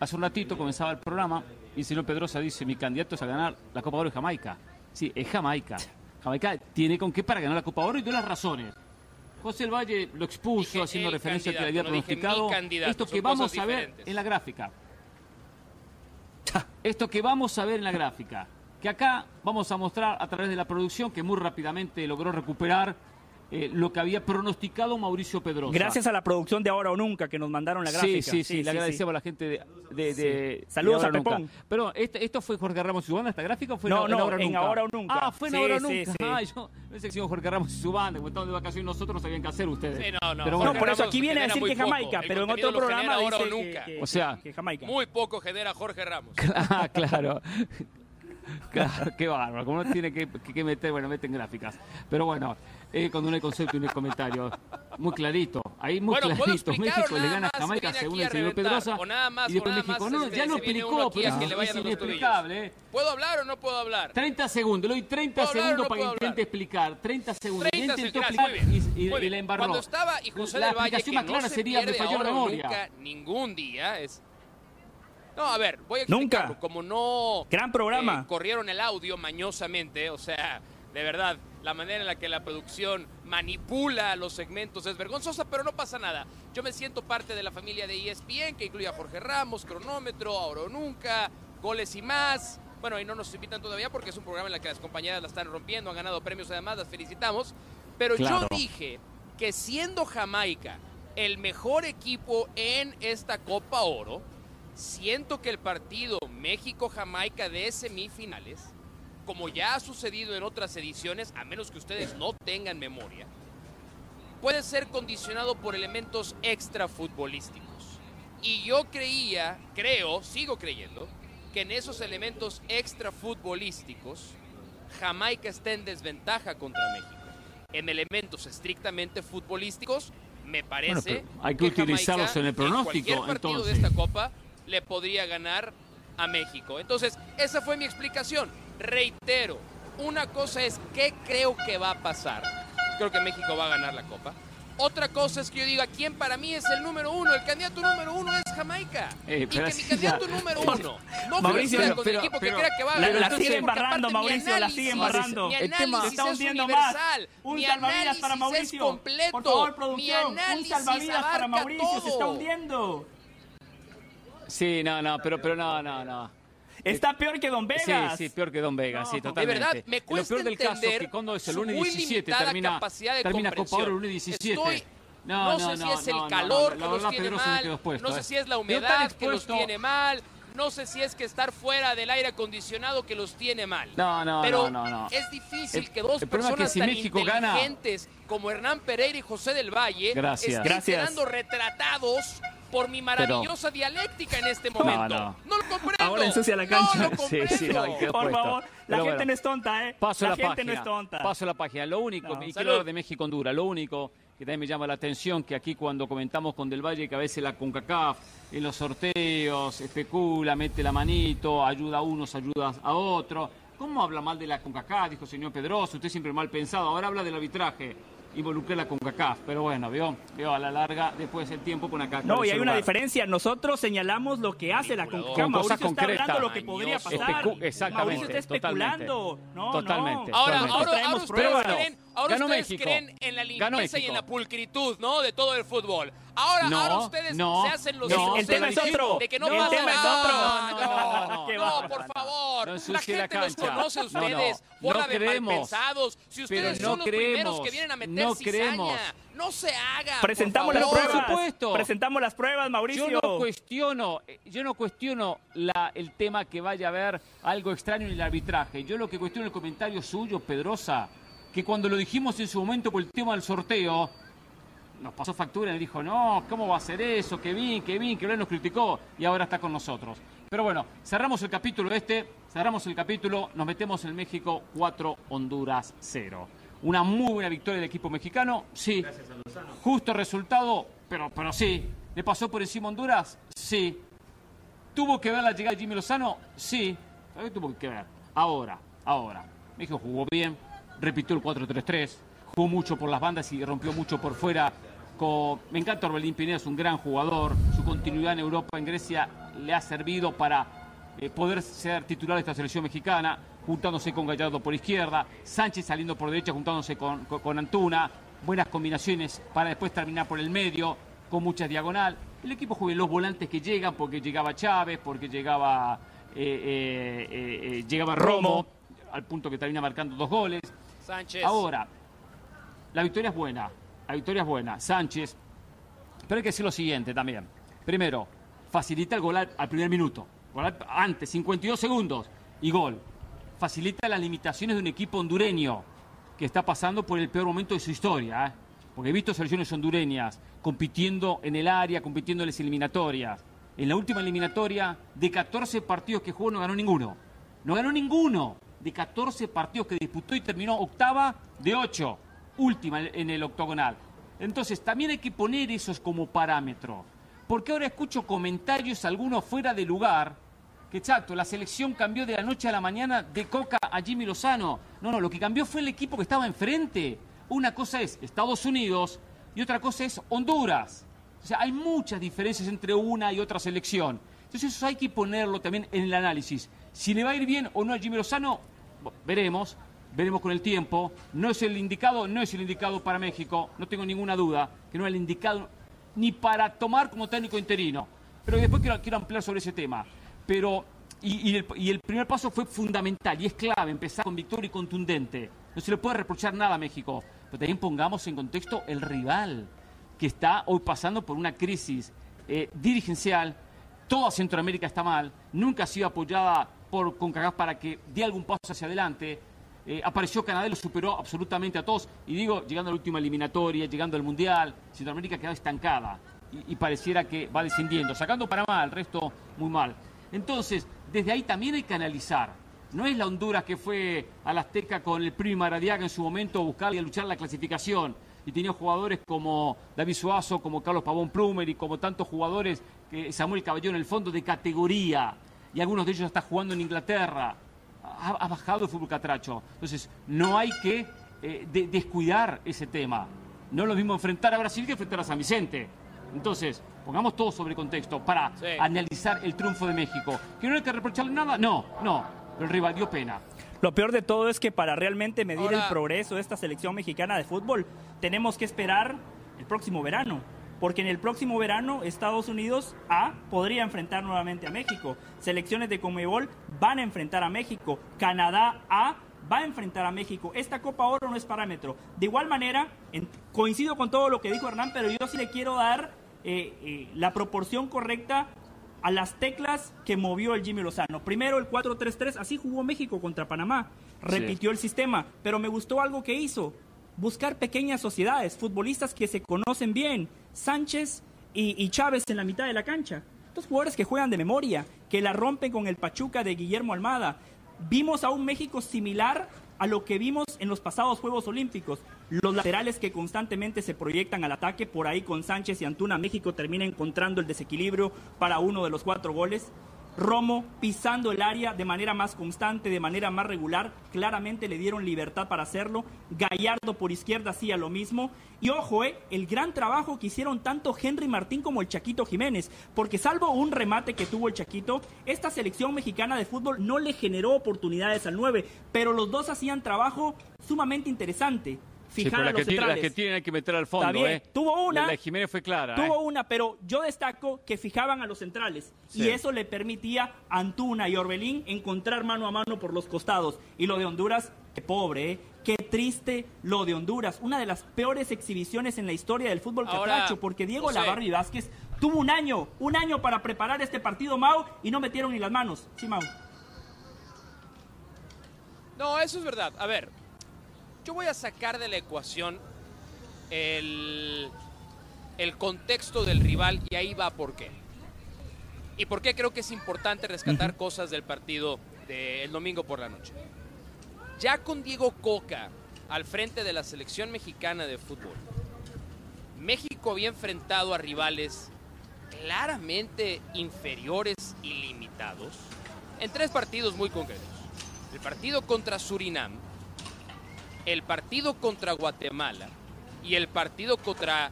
hace un ratito comenzaba el programa y el señor Pedrosa dice, mi candidato es a ganar la Copa Oro es Jamaica. Sí, es Jamaica. [laughs] Jamaica tiene con qué para ganar la Copa Oro y todas las razones. José El Valle lo expuso haciendo referencia a que le había pronosticado. Esto que vamos a ver en la gráfica. [laughs] Esto que vamos a ver en la gráfica que acá vamos a mostrar a través de la producción que muy rápidamente logró recuperar eh, lo que había pronosticado Mauricio Pedrosa. Gracias a la producción de Ahora o Nunca que nos mandaron la gráfica. Sí, sí, sí, le agradecemos a la gente de... Saludos a Pepón. Pero este, ¿esto fue Jorge Ramos y su banda, esta gráfica o fue no, en, no, Ahora, en nunca? Ahora o Nunca? Ah, fue en Ahora o Nunca. Ah, yo pensé que Jorge Ramos y su banda, como estamos de vacaciones nosotros no sabían qué hacer ustedes. Sí, no, no. Pero bueno, no, por eso aquí viene a decir que Jamaica, pero en otro programa dice nunca. Que, o sea, que Jamaica. Muy poco genera Jorge Ramos. [laughs] Ah, claro. [laughs] Claro, qué bárbaro. Como no tiene que, que, meter, bueno, meten gráficas. Pero bueno, eh, cuando no hay concepto y no hay comentario. Muy clarito. Ahí muy clarito. México le gana a Jamaica según el señor Pedrosa. y después México, no, ya lo explicó, pero es, inexplicable. ¿eh? ¿Puedo hablar o no puedo hablar? 30 segundos, le doy 30 segundos para que intente explicar. 30 segundos. 30 intentó explicar y, y, la embarró. Cuando estaba y José la del Valle, que más clara no sería me falló la memoria. Nunca, ningún día es no, a ver, voy a explicarlo. Nunca. Como no... Gran programa. Eh, corrieron el audio mañosamente, o sea, de verdad, la manera en la que la producción manipula los segmentos es vergonzosa, pero no pasa nada. Yo me siento parte de la familia de ESPN, que incluye a Jorge Ramos, Cronómetro, Ahora o Nunca, Goles y más. Bueno, ahí no nos invitan todavía porque es un programa en el que las compañeras la están rompiendo, han ganado premios además, las felicitamos. Pero yo dije que siendo Jamaica el mejor equipo en esta Copa Oro, siento que el partido México-Jamaica de semifinales, como ya ha sucedido en otras ediciones, a menos que ustedes no tengan memoria, puede ser condicionado por elementos extrafutbolísticos. Y yo creía, creo, sigo creyendo, que en esos elementos extrafutbolísticos Jamaica está en desventaja contra México. En elementos estrictamente futbolísticos, me parece hay que, utilizarlos en el pronóstico. En cualquier partido de esta Copa le podría ganar a México. Entonces, esa fue mi explicación. Reitero, una cosa es qué creo que va a pasar. Creo que México va a ganar la Copa. Otra cosa es que yo diga quién para mí es el número uno. El candidato número uno es Jamaica. y que mi candidato número uno no Mauricio, con el equipo que crea que va a ganar. La, la siguen barrando, Mauricio, la siguen barrando. Mi análisis está hundiendo más. Un mi salvavidas para Mauricio. Es completo. Por favor, producción. Un salvavidas para Mauricio. Se está hundiendo. Sí, no, no, pero, pero no, no, no. Está peor que Don Vegas. Sí, sí, peor que Don Vegas, sí, totalmente. De verdad, me cuesta Lo peor del caso es que cuando es el lunes 17 termina, termina Copa Oro el lunes 17. Estoy, no, no, sé si es el calor que los tiene mal, no sé si es la humedad que los tiene mal, no sé si es que estar fuera del aire acondicionado que los tiene mal. No, no, Pero no, no, es difícil que dos personas tan inteligentes como Hernán Pereira y José del Valle Gracias. estén quedando retratados por mi maravillosa dialéctica en este momento. No, no. lo comprendo. Ahora ensucia la cancha. No lo comprendo. [laughs] Sí, sí, por favor, la gente no es tonta, ¿eh? Paso la, la gente página, no es tonta. Paso la página. Lo único, y quiero hablar de México-Honduras, lo único que también me llama la atención, que aquí cuando comentamos con Del Valle que a veces la CONCACAF en los sorteos especula, mete la manito, ayuda a unos, ayuda a otros. ¿Cómo habla mal de la CONCACAF? Dijo el señor Pedroso, usted siempre mal pensado. Ahora habla del arbitraje involucré la CONCACAF, pero bueno, vio, vio a la larga después del tiempo con acá. No, y hay una diferencia, nosotros señalamos lo que hace la CONCACAF, Mauricio está hablando lo que podría pasar. exactamente. Mauricio está especulando. No, totalmente. No. Ahora, totalmente. ahora, ahora ustedes, creen, ahora ganó ustedes México. creen en la limpieza y en la pulcritud, ¿no? De todo el fútbol. Ahora, No, ahora ustedes no, se hacen los no, el tema es inocentes otro. de que no el pasa tema es nada. otro. No, no, no, por favor. No la ensucie la gente los cancha. conoce a No, no, ustedes. no Bola de creemos. malpensados. Si ustedes no son los primeros creemos. que vienen a meter No cizaña, creemos. no se haga. Presentamos por las favor. pruebas. Por supuesto. Presentamos las pruebas, Mauricio. Yo no cuestiono, eh, yo no cuestiono la, el tema que vaya a haber algo extraño en el arbitraje. Yo lo que cuestiono es el comentario suyo, Pedrosa, que cuando lo dijimos en su momento por el tema del sorteo, nos pasó factura y dijo, no, ¿cómo va a ser eso? Qué bien, qué bien, que él nos criticó y ahora está con nosotros. Pero bueno, cerramos el capítulo este, cerramos el capítulo, nos metemos en México 4, Honduras 0. Una muy buena victoria del equipo mexicano, sí. Justo resultado, pero, pero sí. ¿Le pasó por encima Honduras? Sí. ¿Tuvo que ver la llegada de Jimmy Lozano? Sí. Tuvo que ver. Ahora, ahora. México jugó bien, repitió el 4-3-3, jugó mucho por las bandas y rompió mucho por fuera. Con... Me encanta Orbelín Pineda, es un gran jugador. Su continuidad en Europa, en Grecia, le ha servido para eh, poder ser titular de esta selección mexicana, juntándose con Gallardo por izquierda, Sánchez saliendo por derecha, juntándose con, con- Antuna. Buenas combinaciones para después terminar por el medio, con muchas diagonal. El equipo juega los volantes que llegan, porque llegaba Chávez, porque llegaba, eh, eh, llegaba Romo, al punto que termina marcando dos goles. Sánchez. Ahora, la victoria es buena. La victoria es buena. Sánchez. Pero hay que decir lo siguiente también. Primero, facilita el gol al, primer minuto. Gol antes, 52 segundos. Y gol. Facilita las limitaciones de un equipo hondureño que está pasando por el peor momento de su historia. ¿eh? Porque he visto selecciones hondureñas compitiendo en el área, compitiendo en las eliminatorias. En la última eliminatoria, de 14 partidos que jugó, no ganó ninguno. No ganó ninguno de 14 partidos que disputó y terminó octava de 8, última en el octogonal. Entonces, también hay que poner esos como parámetro. Porque ahora escucho comentarios, algunos fuera de lugar, que exacto, la selección cambió de la noche a la mañana de Coca a Jimmy Lozano. No, no, lo que cambió fue el equipo que estaba enfrente. Una cosa es Estados Unidos y otra cosa es Honduras. O sea, hay muchas diferencias entre una y otra selección. Entonces eso hay que ponerlo también en el análisis. Si le va a ir bien o no a Jimmy Lozano, veremos, veremos con el tiempo. No es el indicado, no es el indicado para México, no tengo ninguna duda que no es el indicado ni para tomar como técnico interino. Pero después quiero, quiero ampliar sobre ese tema. Pero y, el, primer paso fue fundamental y es clave, empezar con victoria y contundente. No se le puede reprochar nada a México, pero también pongamos en contexto el rival que está hoy pasando por una crisis eh, dirigencial. Toda Centroamérica está mal, nunca ha sido apoyada por CONCACAF para que dé algún paso hacia adelante. Eh, apareció Canadá lo superó absolutamente a todos. Y digo, llegando a la última eliminatoria, llegando al Mundial, Centroamérica quedó estancada y, pareciera que va descendiendo. Sacando Panamá, el resto muy mal. Entonces, desde ahí también hay que analizar. No es la Honduras que fue a la Azteca con el Primo Maradiaga en su momento a buscar y a luchar la clasificación. Y tenía jugadores como David Suazo, como Carlos Pavón Plumer y como tantos jugadores, que Samuel Caballero en el fondo de categoría. Y algunos de ellos están jugando en Inglaterra. Ha, bajado el fútbol catracho. Entonces, no hay que eh, descuidar ese tema. No es lo mismo enfrentar a Brasil que enfrentar a San Vicente. Entonces, pongamos todo sobre contexto para analizar el triunfo de México. ¿Que no hay que reprocharle nada? No, no, pero el rival dio pena. Lo peor de todo es que para realmente medir el progreso de esta selección mexicana de fútbol, tenemos que esperar el próximo verano. Porque en el próximo verano Estados Unidos A podría enfrentar nuevamente a México. Selecciones de Comebol van a enfrentar a México. Canadá A va a enfrentar a México. Esta Copa Oro no es parámetro. De igual manera, coincido con todo lo que dijo Hernán, pero yo sí le quiero dar eh, eh, la proporción correcta a las teclas que movió el Jimmy Lozano. Primero el 4-3-3, así jugó México contra Panamá. Repitió el sistema, pero me gustó algo que hizo. Buscar pequeñas sociedades, futbolistas que se conocen bien. Sánchez y, Chávez en la mitad de la cancha. Dos jugadores que juegan de memoria, que la rompen con el Pachuca de Guillermo Almada vimos a un México similar a lo que vimos en los pasados Juegos Olímpicos. Los laterales que constantemente se proyectan al ataque, por ahí con Sánchez y Antuna, México termina encontrando el desequilibrio para uno de los cuatro goles. Romo pisando el área de manera más constante, de manera más regular, claramente le dieron libertad para hacerlo. Gallardo por izquierda hacía lo mismo. Y ojo, eh, el gran trabajo que hicieron tanto Henry Martín como el Chaquito Jiménez, porque salvo un remate que tuvo el Chaquito, esta selección mexicana de fútbol no le generó oportunidades al 9, pero los dos hacían trabajo sumamente interesante fijar a los que centrales. que tienen que meter al fondo. ¿eh? Tuvo una. La de Jiménez fue clara. Tuvo ¿eh? una, pero yo destaco que fijaban a los centrales. Y eso le permitía a Antuna y Orbelín encontrar mano a mano por los costados. Y lo de Honduras, qué pobre, ¿eh? Qué triste lo de Honduras. Una de las peores exhibiciones en la historia del fútbol catracho, porque Diego Lavarro y Vázquez tuvo un año, un año para preparar este partido, Mau, y no metieron ni las manos. Sí, Mau. No, eso es verdad. A ver, yo voy a sacar de la ecuación el, contexto del rival y ahí va por qué. Y por qué creo que es importante rescatar cosas del partido del domingo por la noche. Ya con Diego Coca al frente de la selección mexicana de fútbol, México había enfrentado a rivales claramente inferiores y limitados en tres partidos muy concretos. El partido contra Surinam, el partido contra Guatemala y el partido contra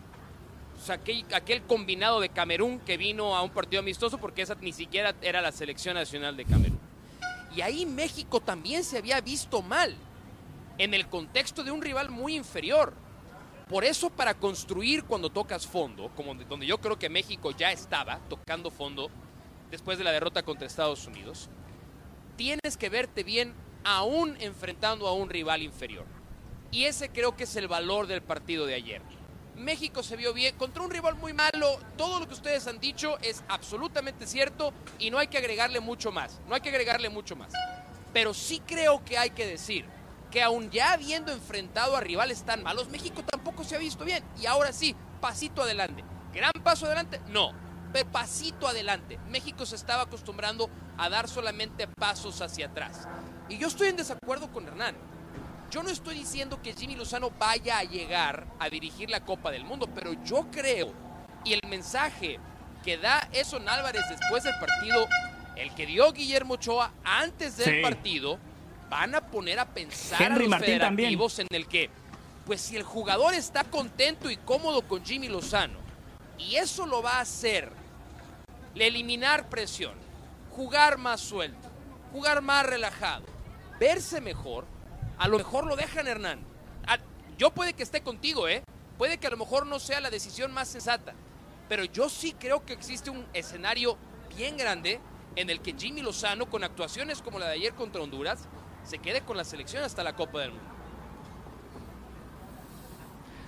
aquel, combinado de Camerún que vino a un partido amistoso porque esa ni siquiera era la selección nacional de Camerún. Y ahí México también se había visto mal en el contexto de un rival muy inferior. Por eso para construir cuando tocas fondo, como donde yo creo que México ya estaba tocando fondo después de la derrota contra Estados Unidos, tienes que verte bien aún enfrentando a un rival inferior. Y ese creo que es el valor del partido de ayer. México se vio bien contra un rival muy malo. Todo lo que ustedes han dicho es absolutamente cierto y no hay que agregarle mucho más. No hay que agregarle mucho más. Pero sí creo que hay que decir que aún ya habiendo enfrentado a rivales tan malos, México tampoco se ha visto bien. Y ahora sí, pasito adelante. ¿Gran paso adelante? No. Pero pasito adelante. México se estaba acostumbrando a dar solamente pasos hacia atrás. Y yo estoy en desacuerdo con Hernán. Yo no estoy diciendo que Jimmy Lozano vaya a llegar a dirigir la Copa del Mundo, pero yo creo, y el mensaje que da Eson Álvarez después del partido, el que dio Guillermo Ochoa antes del partido, van a poner a pensar a los federativos en el que, pues si el jugador está contento y cómodo con Jimmy Lozano, y eso lo va a hacer, eliminar presión, jugar más suelto, jugar más relajado, verse mejor, a lo mejor lo dejan, Hernán. yo puede que esté contigo, ¿eh? Puede que a lo mejor no sea la decisión más sensata. Pero yo sí creo que existe un escenario bien grande en el que Jimmy Lozano, con actuaciones como la de ayer contra Honduras, se quede con la selección hasta la Copa del Mundo.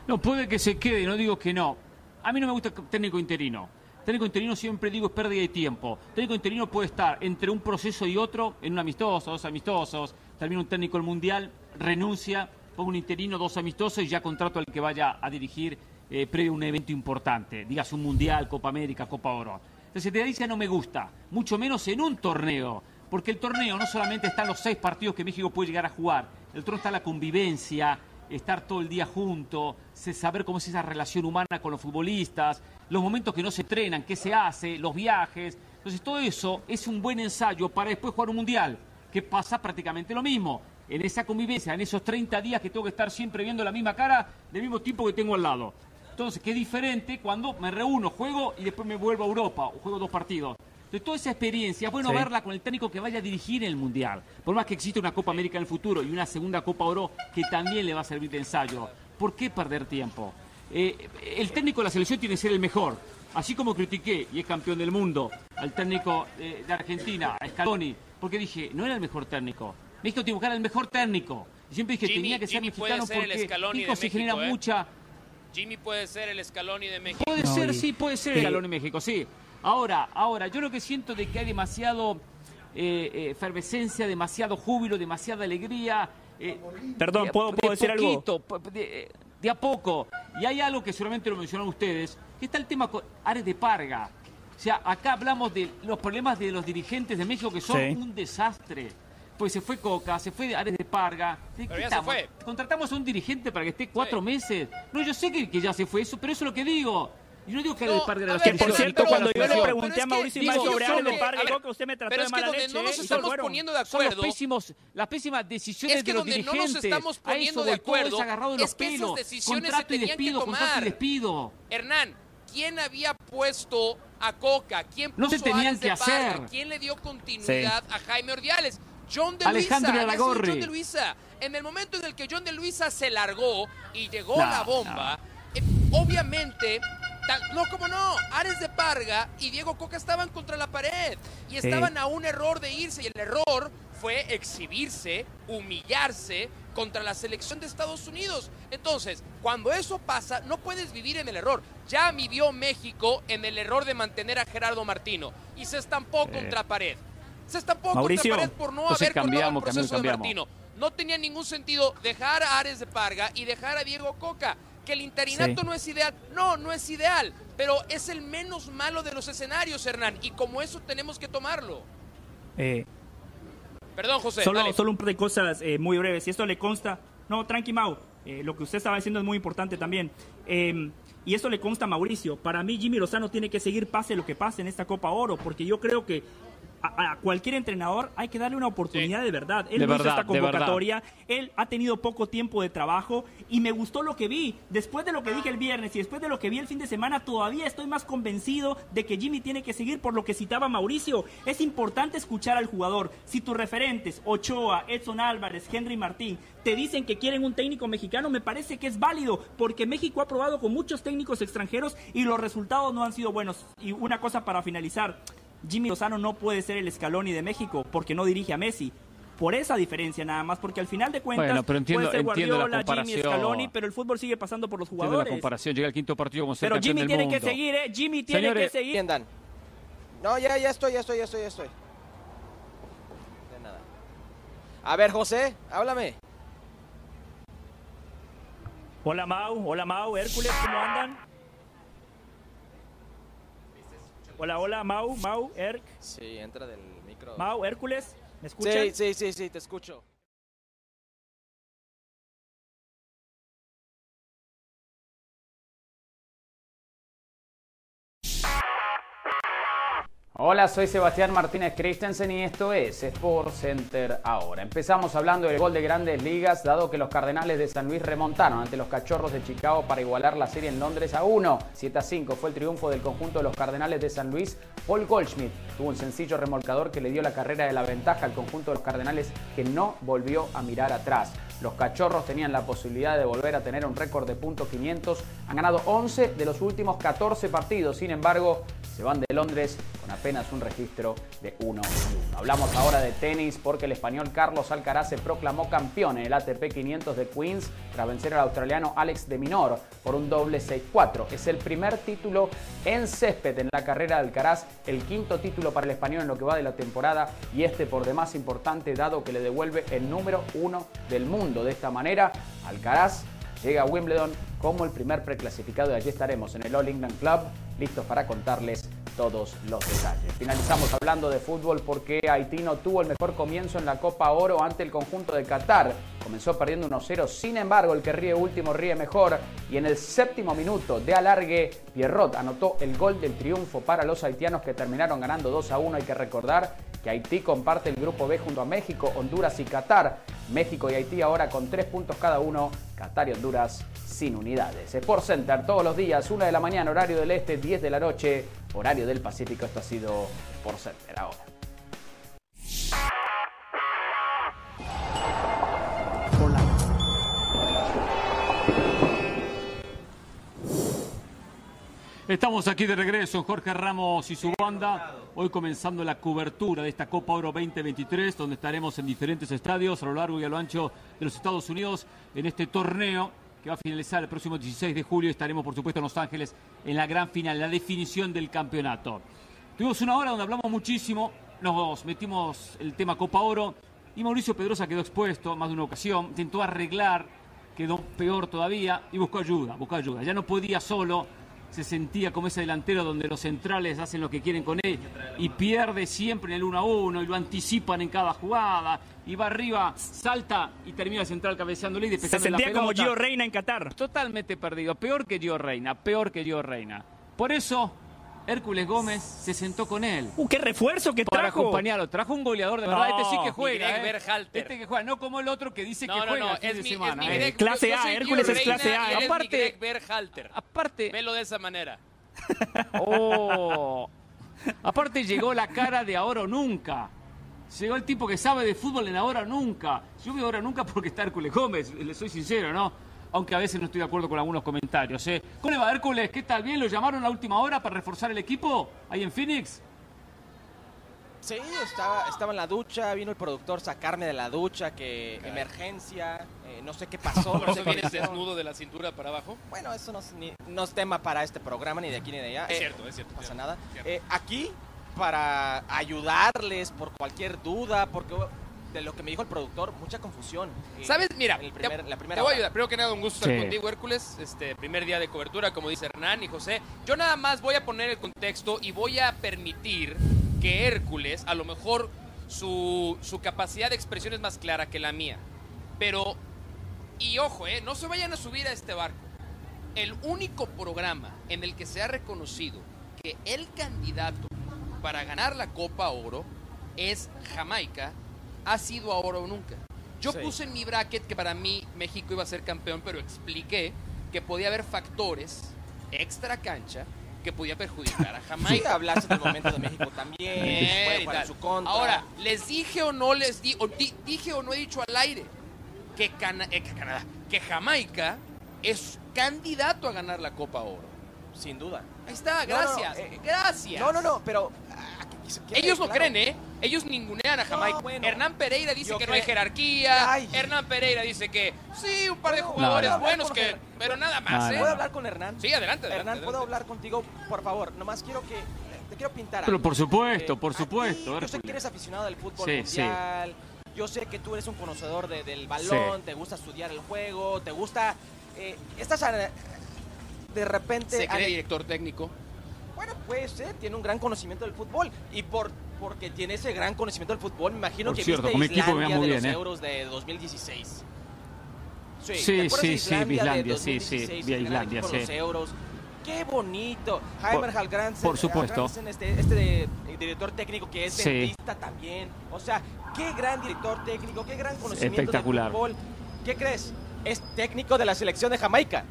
No, puede que se quede, no digo que no. A mí no me gusta técnico interino. Técnico interino siempre digo es pérdida de tiempo. Técnico interino puede estar entre un proceso y otro, en un amistoso, dos amistosos, termina un técnico el mundial, renuncia, pongo un interino, dos amistosos y ya contrato al que vaya a dirigir eh, previo a un evento importante, digas un mundial, Copa América, Copa Oro. Entonces te dice no me gusta, mucho menos en un torneo, porque el torneo no solamente están los seis partidos que México puede llegar a jugar, el torneo está la convivencia, estar todo el día junto, saber cómo es esa relación humana con los futbolistas, los momentos que no se entrenan, qué se hace, los viajes. Entonces todo eso es un buen ensayo para después jugar un mundial, que pasa prácticamente lo mismo. En esa convivencia, en esos 30 días que tengo que estar siempre viendo la misma cara del mismo tipo que tengo al lado. Entonces, qué diferente cuando me reúno, juego y después me vuelvo a Europa o juego dos partidos. Entonces, toda esa experiencia es bueno verla con el técnico que vaya a dirigir el Mundial. Por más que exista una Copa América en el futuro y una segunda Copa Oro que también le va a servir de ensayo. ¿Por qué perder tiempo? Eh, el técnico de la selección tiene que ser el mejor. Así como critiqué, y es campeón del mundo, al técnico eh, de Argentina, a Scaloni, porque dije, no era el mejor técnico. México tiene que buscar al mejor técnico. Y siempre dije, que tenía que ser mexicano porque México se genera ¿eh? mucha... Jimmy puede ser el Scaloni de México. Puede ser, sí, puede ser el Scaloni de México, sí. Ahora, ahora, yo lo que siento de que hay demasiado efervescencia, demasiado júbilo, demasiada alegría. Perdón, ¿puedo, decir algo? de a poco. Y hay algo que seguramente lo mencionaron ustedes, que está el tema con Ares de Parga. O sea, acá hablamos de los problemas de los dirigentes de México que son un desastre. Pues se fue Coca, se fue Ares de Parga. Contratamos a un dirigente para que esté cuatro meses. No, yo sé que, que ya se fue eso, pero eso es lo pésimos yo no digo que no, de la Que por cierto, cuando yo le pregunté a Mauricio Imay sobre Ares de Parga, que usted me trató de mala leche. no nos estamos poniendo de acuerdo. Son los pésimos, las pésimas decisiones de los dirigentes. Es que donde no nos estamos poniendo de acuerdo agarrado de los es que esas decisiones se tenían despido, que tomar. despido. Hernán, ¿quién había puesto a Coca? ¿Quién puso no se tenían que hacer. ¿Quién le dio continuidad a Jaime Ordiales? John de Alejandro Luisa. John de Luisa. En el momento en el que John de Luisa se largó y llegó la bomba, eh, obviamente no, como no. Ares de Parga y Diego Coca estaban contra la pared y estaban a un error de irse y el error fue exhibirse, humillarse contra la selección de Estados Unidos. Entonces, cuando eso pasa, no puedes vivir en el error. Ya vivió México en el error de mantener a Gerardo Martino y se estampó contra pared. Se estampó contra pared por no haber cambiado el proceso de Martino. No tenía ningún sentido dejar a Ares de Parga y dejar a Diego Coca que el interinato no es ideal. No, no es ideal, pero es el menos malo de los escenarios, Hernán, y como eso tenemos que tomarlo. Eh, Perdón, José. Solo, solo un par de cosas eh, muy breves. Si esto le consta, no, tranqui Mau, eh, lo que usted estaba diciendo es muy importante también. Em, y esto le consta a Mauricio. Para mí, Jimmy Lozano tiene que seguir pase lo que pase en esta Copa Oro, porque yo creo que a, cualquier entrenador hay que darle una oportunidad de verdad. Él no hizo esta convocatoria, él ha tenido poco tiempo de trabajo y me gustó lo que vi. Después de lo que dije el viernes y después de lo que vi el fin de semana, todavía estoy más convencido de que Jimmy tiene que seguir por lo que citaba Mauricio. Es importante escuchar al jugador. Si tus referentes, Ochoa, Edson Álvarez, Henry Martín, te dicen que quieren un técnico mexicano, me parece que es válido, porque México ha probado con muchos técnicos extranjeros y los resultados no han sido buenos. Y una cosa para finalizar. Jimmy Lozano no puede ser el Scaloni de México porque no dirige a Messi. Por esa diferencia nada más, porque al final de cuentas pero entiendo, puede ser Guardiola, Jimmy, Scaloni, pero el fútbol sigue pasando por los jugadores. la comparación, llega el quinto partido como Pero Jimmy tiene que seguir, ¿eh? Jimmy tiene que seguir. Dan? No, ya, ya estoy, ya estoy, ya estoy, ya estoy. De nada. A ver, José, háblame. Hola Mau, hola Mau, Hércules, ¿cómo andan? Hola, hola, Mau, Mau, Erk. Sí, entra del micro. Mau, Hércules, ¿me escuchas? Sí, sí, sí, sí, te escucho. Hola, soy Sebastián Martínez Christensen y esto es Sport Center ahora. Empezamos hablando del gol de grandes ligas, dado que los Cardenales de San Luis remontaron ante los Cachorros de Chicago para igualar la serie en Londres a 1. 7 a 5 fue el triunfo del conjunto de los Cardenales de San Luis. Paul Goldschmidt tuvo un sencillo remolcador que le dio la carrera de la ventaja al conjunto de los Cardenales que no volvió a mirar atrás. Los cachorros tenían la posibilidad de volver a tener un récord de puntos 500. Han ganado 11 de los últimos 14 partidos. Sin embargo, se van de Londres con apenas un registro de 1 1. Hablamos ahora de tenis porque el español Carlos Alcaraz se proclamó campeón en el ATP 500 de Queens tras vencer al australiano Alex de Minor por un doble 6-4. Es el primer título en césped en la carrera de Alcaraz, el quinto título para el español en lo que va de la temporada y este por demás importante dado que le devuelve el número uno del mundo. De esta manera, Alcaraz llega a Wimbledon como el primer preclasificado y allí estaremos en el All England Club listos para contarles todos los detalles. Finalizamos hablando de fútbol porque Haití no tuvo el mejor comienzo en la Copa Oro ante el conjunto de Qatar. Comenzó perdiendo 1-0, sin embargo el que ríe último ríe mejor y en el séptimo minuto de alargue Pierrot anotó el gol del triunfo para los haitianos que terminaron ganando 2-1. Hay que recordar que Haití comparte el grupo B junto a México, Honduras y Qatar. México y Haití ahora con tres puntos cada uno, Qatar y Honduras sin unidades. Sport Center todos los días, 1 de la mañana, horario del este, 10 de la noche, horario del Pacífico. Esto ha sido Sport Center ahora. Estamos aquí de regreso, Jorge Ramos y su banda, hoy comenzando la cobertura de esta Copa Oro 2023, donde estaremos en diferentes estadios a lo largo y a lo ancho de los Estados Unidos en este torneo que va a finalizar el próximo 16 de julio. Estaremos, por supuesto, en Los Ángeles en la gran final, la definición del campeonato. Tuvimos una hora donde hablamos muchísimo, nos metimos el tema Copa Oro y Mauricio Pedrosa quedó expuesto más de una ocasión, intentó arreglar, quedó peor todavía y buscó ayuda, buscó ayuda. Ya no podía solo se sentía como ese delantero donde los centrales hacen lo que quieren con él y pierde siempre en el 1 a 1 y lo anticipan en cada jugada y va arriba, salta y termina el central cabeceándole y Se sentía como Gio Reina en Qatar. Totalmente perdido, peor que Gio Reina, peor que Gio Reina. Por eso Hércules Gómez se sentó con él. ¡Uh, qué refuerzo que para trajo! Para acompañarlo. Trajo un goleador de verdad. este sí que juega. ¿eh? Este que juega, no como el otro que dice que juega no, es mi, semana. Es mi ¿eh? clase A, Hércules es clase A. Aparte, Berhalter. Aparte, velo de esa manera. [laughs] Oh. [laughs] Aparte llegó la cara de ahora o nunca. Llegó el tipo que sabe de fútbol en ahora o nunca. Yo veo ahora nunca porque está Hércules Gómez, le soy sincero, ¿no? Aunque a veces no estoy de acuerdo con algunos comentarios. ¿eh? ¿Cómo le va Hércules? ¿Qué tal? ¿Bien? ¿Lo llamaron a última hora para reforzar el equipo ahí en Phoenix? Sí, estaba, estaba en la ducha, vino el productor sacarme de la ducha, que emergencia, eh, no sé qué pasó. ¿No sé vienes desnudo de la cintura para abajo? Bueno, eso no es, no es, tema para este programa, ni de aquí ni de allá. Es cierto, es cierto. No pasa nada. Eh, aquí, para ayudarles por cualquier duda, porque de lo que me dijo el productor, mucha confusión. ¿Sabes? Mira, te, la primera voy a ayudar. Primero que nada, un gusto estar contigo, Hércules. Este primer día de cobertura, como dice Hernán y José. Yo nada más voy a poner el contexto y voy a permitir que Hércules, a lo mejor su, su capacidad de expresión es más clara que la mía. Pero, y ojo, eh, no se vayan a subir a este barco. El único programa en el que se ha reconocido que el candidato para ganar la Copa Oro es Jamaica ha sido ahora o nunca. Yo puse en mi bracket que para mí México iba a ser campeón, pero expliqué que podía haber factores extra cancha que podía perjudicar a [laughs] Jamaica. Sí, hablaste del momento de México también, su contra. Ahora, les dije o no les di, o dije o no he dicho al aire que, eh, que Canadá, que Jamaica es candidato a ganar la Copa Oro. Sin duda. Ahí está, gracias. Eh, gracias. No, no, no, pero ellos no creen, ¿eh? Ellos ningunean a Jamaica. Hernán Pereira dice que no hay jerarquía. Hernán Pereira dice que sí, un par de jugadores buenos, que, pero nada más. ¿eh? ¿Puedo hablar con Hernán? Sí, adelante, Hernán, ¿puedo hablar contigo, por favor? Nomás quiero que. Te quiero pintar. Pero por supuesto, por supuesto. yo sé que eres aficionado al fútbol mundial. Yo sé que tú eres un conocedor del balón, te gusta estudiar el juego, te gusta. Eh, estás de repente. Se cree director técnico. Bueno, pues tiene un gran conocimiento del fútbol y por porque tiene ese gran conocimiento del fútbol, me imagino que cierto, viste Islandia de los ¿eh? Euros de 2016. Sí, sí, sí, sí, Islandia, sí, sí, vi Islandia, sí. Los euros. Qué bonito. Heimer Hallgrensen, por supuesto. este, este director técnico que es dentista también. O sea, qué gran director técnico, qué gran conocimiento Espectacular. del fútbol. ¿Qué crees? Es técnico de la selección de Jamaica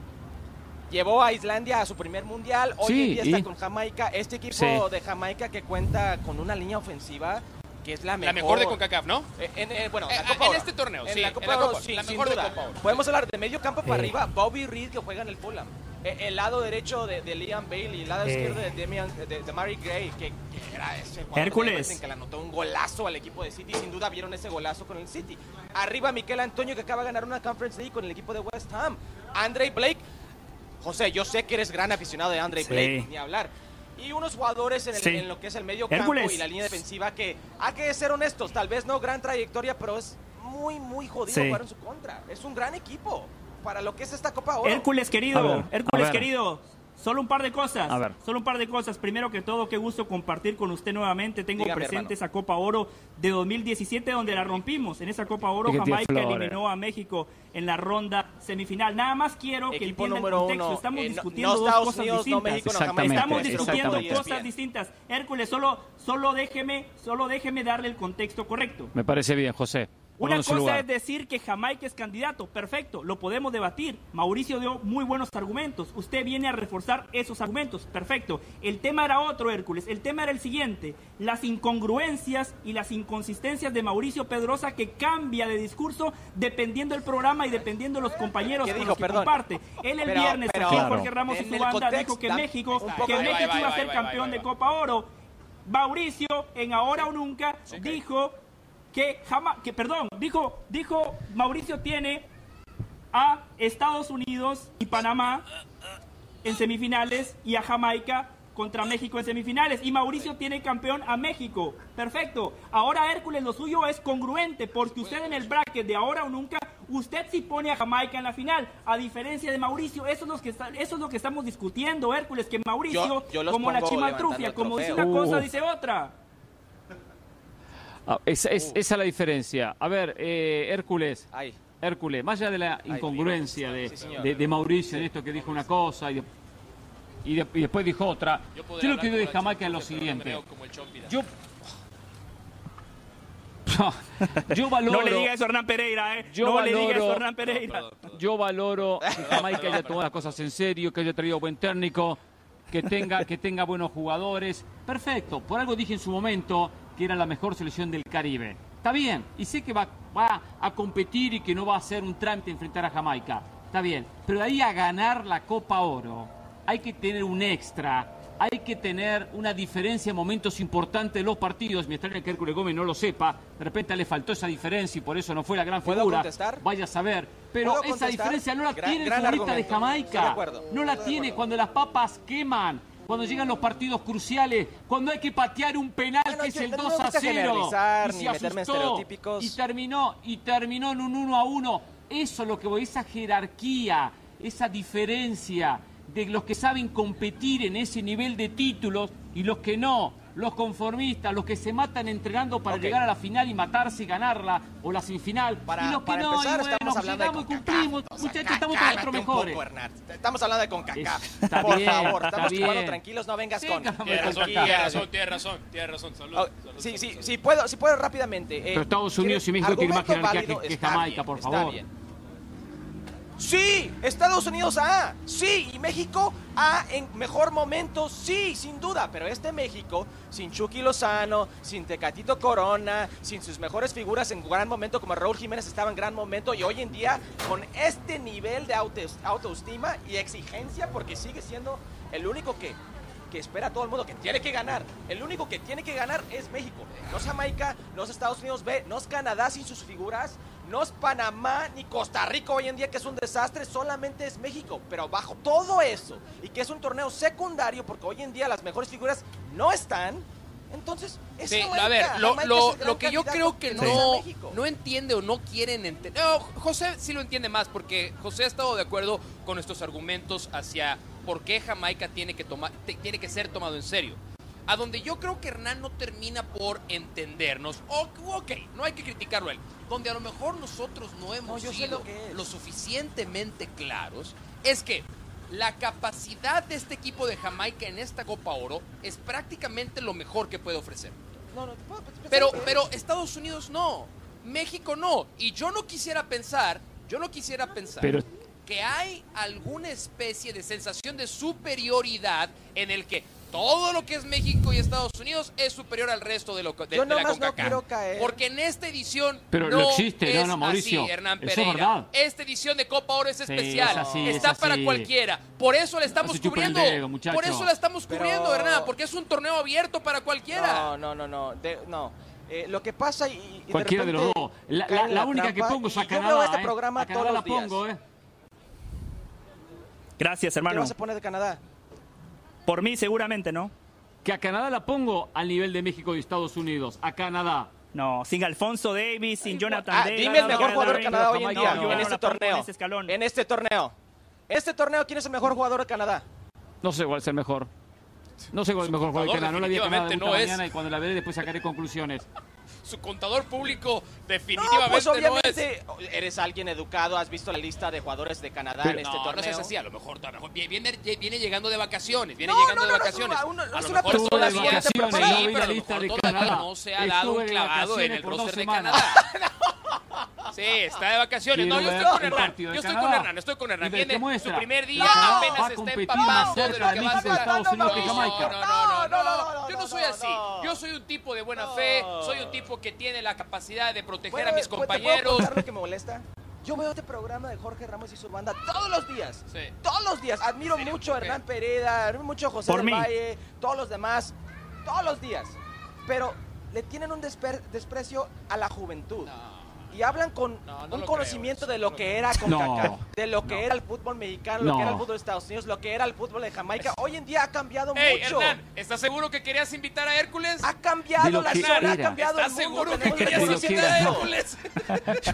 llevó a Islandia a su primer mundial, hoy en día está con Jamaica, este equipo de Jamaica que cuenta con una línea ofensiva que es la mejor. La mejor de CONCACAF, ¿no? Eh, en, eh, bueno, la Copa en este torneo, sí. La, Copa, Oro, sí, la mejor de Copa Oro. Podemos hablar de medio campo para arriba, Bobby Reed que juega en el Fulham. El lado derecho de, Liam Bailey, el lado izquierdo de, Demian, de, Mary Gray, que, era ese Hércules. que le anotó un golazo al equipo de City. Sin duda vieron ese golazo con el City. Arriba Miquel Antonio que acaba de ganar una Conference League con el equipo de West Ham. Andre Blake. José, yo sé que eres gran aficionado de Andre Blake, ni hablar. Y unos jugadores en, lo que es el medio campo y la línea defensiva que, hay que ser honestos, tal vez no gran trayectoria, pero es muy, muy jodido jugar en su contra. Es un gran equipo para lo que es esta Copa Oro. Hércules querido, Hércules querido, Solo un par de cosas. A ver. Solo un par de cosas. Primero que todo, qué gusto compartir con usted nuevamente. Tengo presente esa Copa Oro de 2017 donde la rompimos. En esa Copa Oro Jamaica eliminó a México en la ronda semifinal. Nada más quiero que entienda el contexto. Estamos eh, discutiendo dos cosas distintas. Estamos discutiendo cosas distintas. Hércules, solo, solo déjeme, solo déjeme darle el contexto correcto. Me parece bien, José. Una cosa es decir que Jamaica es candidato, perfecto, lo podemos debatir. Mauricio dio muy buenos argumentos, usted viene a reforzar esos argumentos, perfecto. El tema era otro, Hércules, el tema era el siguiente, las incongruencias y las inconsistencias de Mauricio Pedrosa que cambia de discurso dependiendo del programa y dependiendo de los compañeros con los que comparte. Él el viernes, aquí Jorge Ramos y su banda dijo que México, que México iba a ser campeón de Copa Oro. Mauricio, en Ahora o Nunca, dijo que jamás, que perdón, dijo, dijo Mauricio tiene a Estados Unidos y Panamá en semifinales y a Jamaica contra México en semifinales. Y Mauricio tiene campeón a México. Perfecto. Ahora Hércules, lo suyo es congruente, porque usted en el bracket de ahora o nunca, usted sí pone a Jamaica en la final. A diferencia de Mauricio, eso es lo que, está, eso es lo que estamos discutiendo, Hércules, que Mauricio, como la chimaltrufia, como dice una cosa, dice otra. Ah, esa, es, esa es la diferencia. A ver, eh, Hércules. Hércules, más allá de la incongruencia de, Mauricio en esto que dijo una cosa y, y, después dijo otra, yo, lo que digo de Jamaica es lo siguiente. Yo, yo [laughs] valoro. No le diga eso a Hernán Pereira, ¿eh? Yo no valoro, le diga eso a Hernán Pereira. Yo valoro que Jamaica haya tomado las cosas en serio, que haya traído buen técnico, que tenga, que tenga buenos jugadores. Perfecto. Por algo dije en su momento que era la mejor selección del Caribe. Está bien, y sé que va, va a competir y que no va a ser un trámite enfrentar a Jamaica. Está bien, pero de ahí a ganar la Copa Oro hay que tener un extra, hay que tener una diferencia en momentos importantes de los partidos. Me extraña que Hércules Gómez no lo sepa, de repente le faltó esa diferencia y por eso no fue la gran figura. Vaya a saber. Pero esa diferencia no la tiene el futbolista de Jamaica. No la tiene cuando las papas queman cuando llegan los partidos cruciales, cuando hay que patear un penal que es el 2 a 0 y se asustó y terminó y terminó en un 1 a 1. Eso es lo que voy, esa jerarquía, esa diferencia de los que saben competir en ese nivel de títulos y los que no los conformistas, los que se matan entrenando para llegar a la final y matarse y ganarla, o la semifinal, para, y los que no, empezar, y bueno, estamos hablando y cumplimos, muchachos, estamos con nuestro mejores. estamos hablando de CONCACAF, por bien, favor, estamos jugando tranquilos, no vengas con... Tienes razón, tienes razón, tienes razón, tienes razón, saludos. Sí, sí, sí, puedo, sí puedo rápidamente. Eh, Pero Estados Unidos y México tienen más jerarquía que Jamaica, por favor. Sí, Estados Unidos A, sí, y México A en mejor momento, sí, sin duda, pero este México, sin Chucky Lozano, sin Tecatito Corona, sin sus mejores figuras en gran momento como Raúl Jiménez estaba en gran momento y hoy en día con este nivel de autoestima y exigencia porque sigue siendo el único que que espera a todo el mundo, que tiene que ganar. El único que tiene que ganar es México. No es Jamaica, no es Estados Unidos B, no es Canadá sin sus figuras, no es Panamá ni Costa Rica hoy en día que es un desastre, solamente es México. Pero bajo todo eso, y que es un torneo secundario, porque hoy en día las mejores figuras no están, entonces, es sí, a ver, lo, lo, que yo creo que no, no entiende o no quieren entender. José sí lo entiende más porque José ha estado de acuerdo con nuestros argumentos hacia por qué Jamaica tiene que, tomar, tiene que ser tomado en serio. A donde yo creo que Hernán no termina por entendernos. ok, no hay que criticarlo a él. Donde a lo mejor nosotros no hemos sido lo suficientemente claros es que la capacidad de este equipo de Jamaica en esta Copa Oro es prácticamente lo mejor que puede ofrecer. pero, pero Estados Unidos no, México no. Y yo no quisiera pensar, yo no quisiera pensar que hay alguna especie de sensación de superioridad en el que todo lo que es México y Estados Unidos es superior al resto de, lo, de, Yo de la no CONCACAF. quiero caer. Porque en esta edición Pero no no existe, no, es no, Mauricio. así, Hernán Eso es Pereira. verdad. Esta edición de Copa Oro es especial. es así, Está es para así. cualquiera. Por eso la estamos No cubriendo. dedo. Por eso la estamos Pero- cubriendo, Hernán. Porque es un torneo abierto para cualquiera. No, no, no, no. de- no. Eh, lo que pasa y, y Cualquiera de, los dos. La, única que pongo es y a yo Canadá. veo este ¿eh? programa a todos la los días. pongo, ¿eh? Gracias, ¿Qué hermano. vas a poner de Canadá? Por mí seguramente no. Que a Canadá la pongo al nivel de México y Estados Unidos. A Canadá. No, sin Alfonso Davis, sin Jonathan Ah, Davis. dime el no, mejor no, jugador de no, Canadá no, hoy en no, día, yo en no este torneo. En este escalón. En este torneo. En este torneo, ¿quién es el mejor jugador de Canadá? No sé cuál es el mejor. No sé cuál es el mejor jugador de Canadá. No la vi a Canadá no es. mañana y cuando la veré después sacaré conclusiones. Su contador público No, definitivamente pues no, es. eres alguien educado, has visto la lista de jugadores de Canadá Pero- en este no, torneo. no así, a lo mejor, a lo mejor viene, llegando de vacaciones, viene No, llegando no, de no, vacaciones. es una- no es una persona de vacaciones, la lista de Canadá. se ha dado Estuve un clavado en el roster de. Canadá. Sí, está de vacaciones. Quiero No, yo estoy con Hernán. Yo estoy con. Hernán, estoy con Viene su primer día, No, va a apenas está más de lo que va a ser. Estados Unidos que No, Jamaica. no, no, No, no, no, no, Yo no, no soy no, así. no. Yo soy un tipo de buena No. fe. Soy un tipo que tiene la capacidad de proteger ¿Puedo- a mis ¿Te compañeros. puedo lo que me molesta? Yo veo este programa de Jorge Ramos y su banda todos los días. Sí. Todos los días. Admiro mucho a. Hernán Pereda, admiro mucho a José Por del mí. Valle, todos los demás. Todos los días. Pero le tienen un desper- desprecio a la juventud. Y hablan con No, no un conocimiento creo, de lo no que era CONCACAF, de lo que no. era el fútbol mexicano, lo No. que era el fútbol de Estados Unidos, lo que era el fútbol de Jamaica. Hoy en día ha cambiado Hey, mucho. Hernán, ¿estás seguro que querías invitar a Hércules? Ha cambiado la zona, ha cambiado el ¿Estás mundo. seguro que querías que invitar a. Hércules?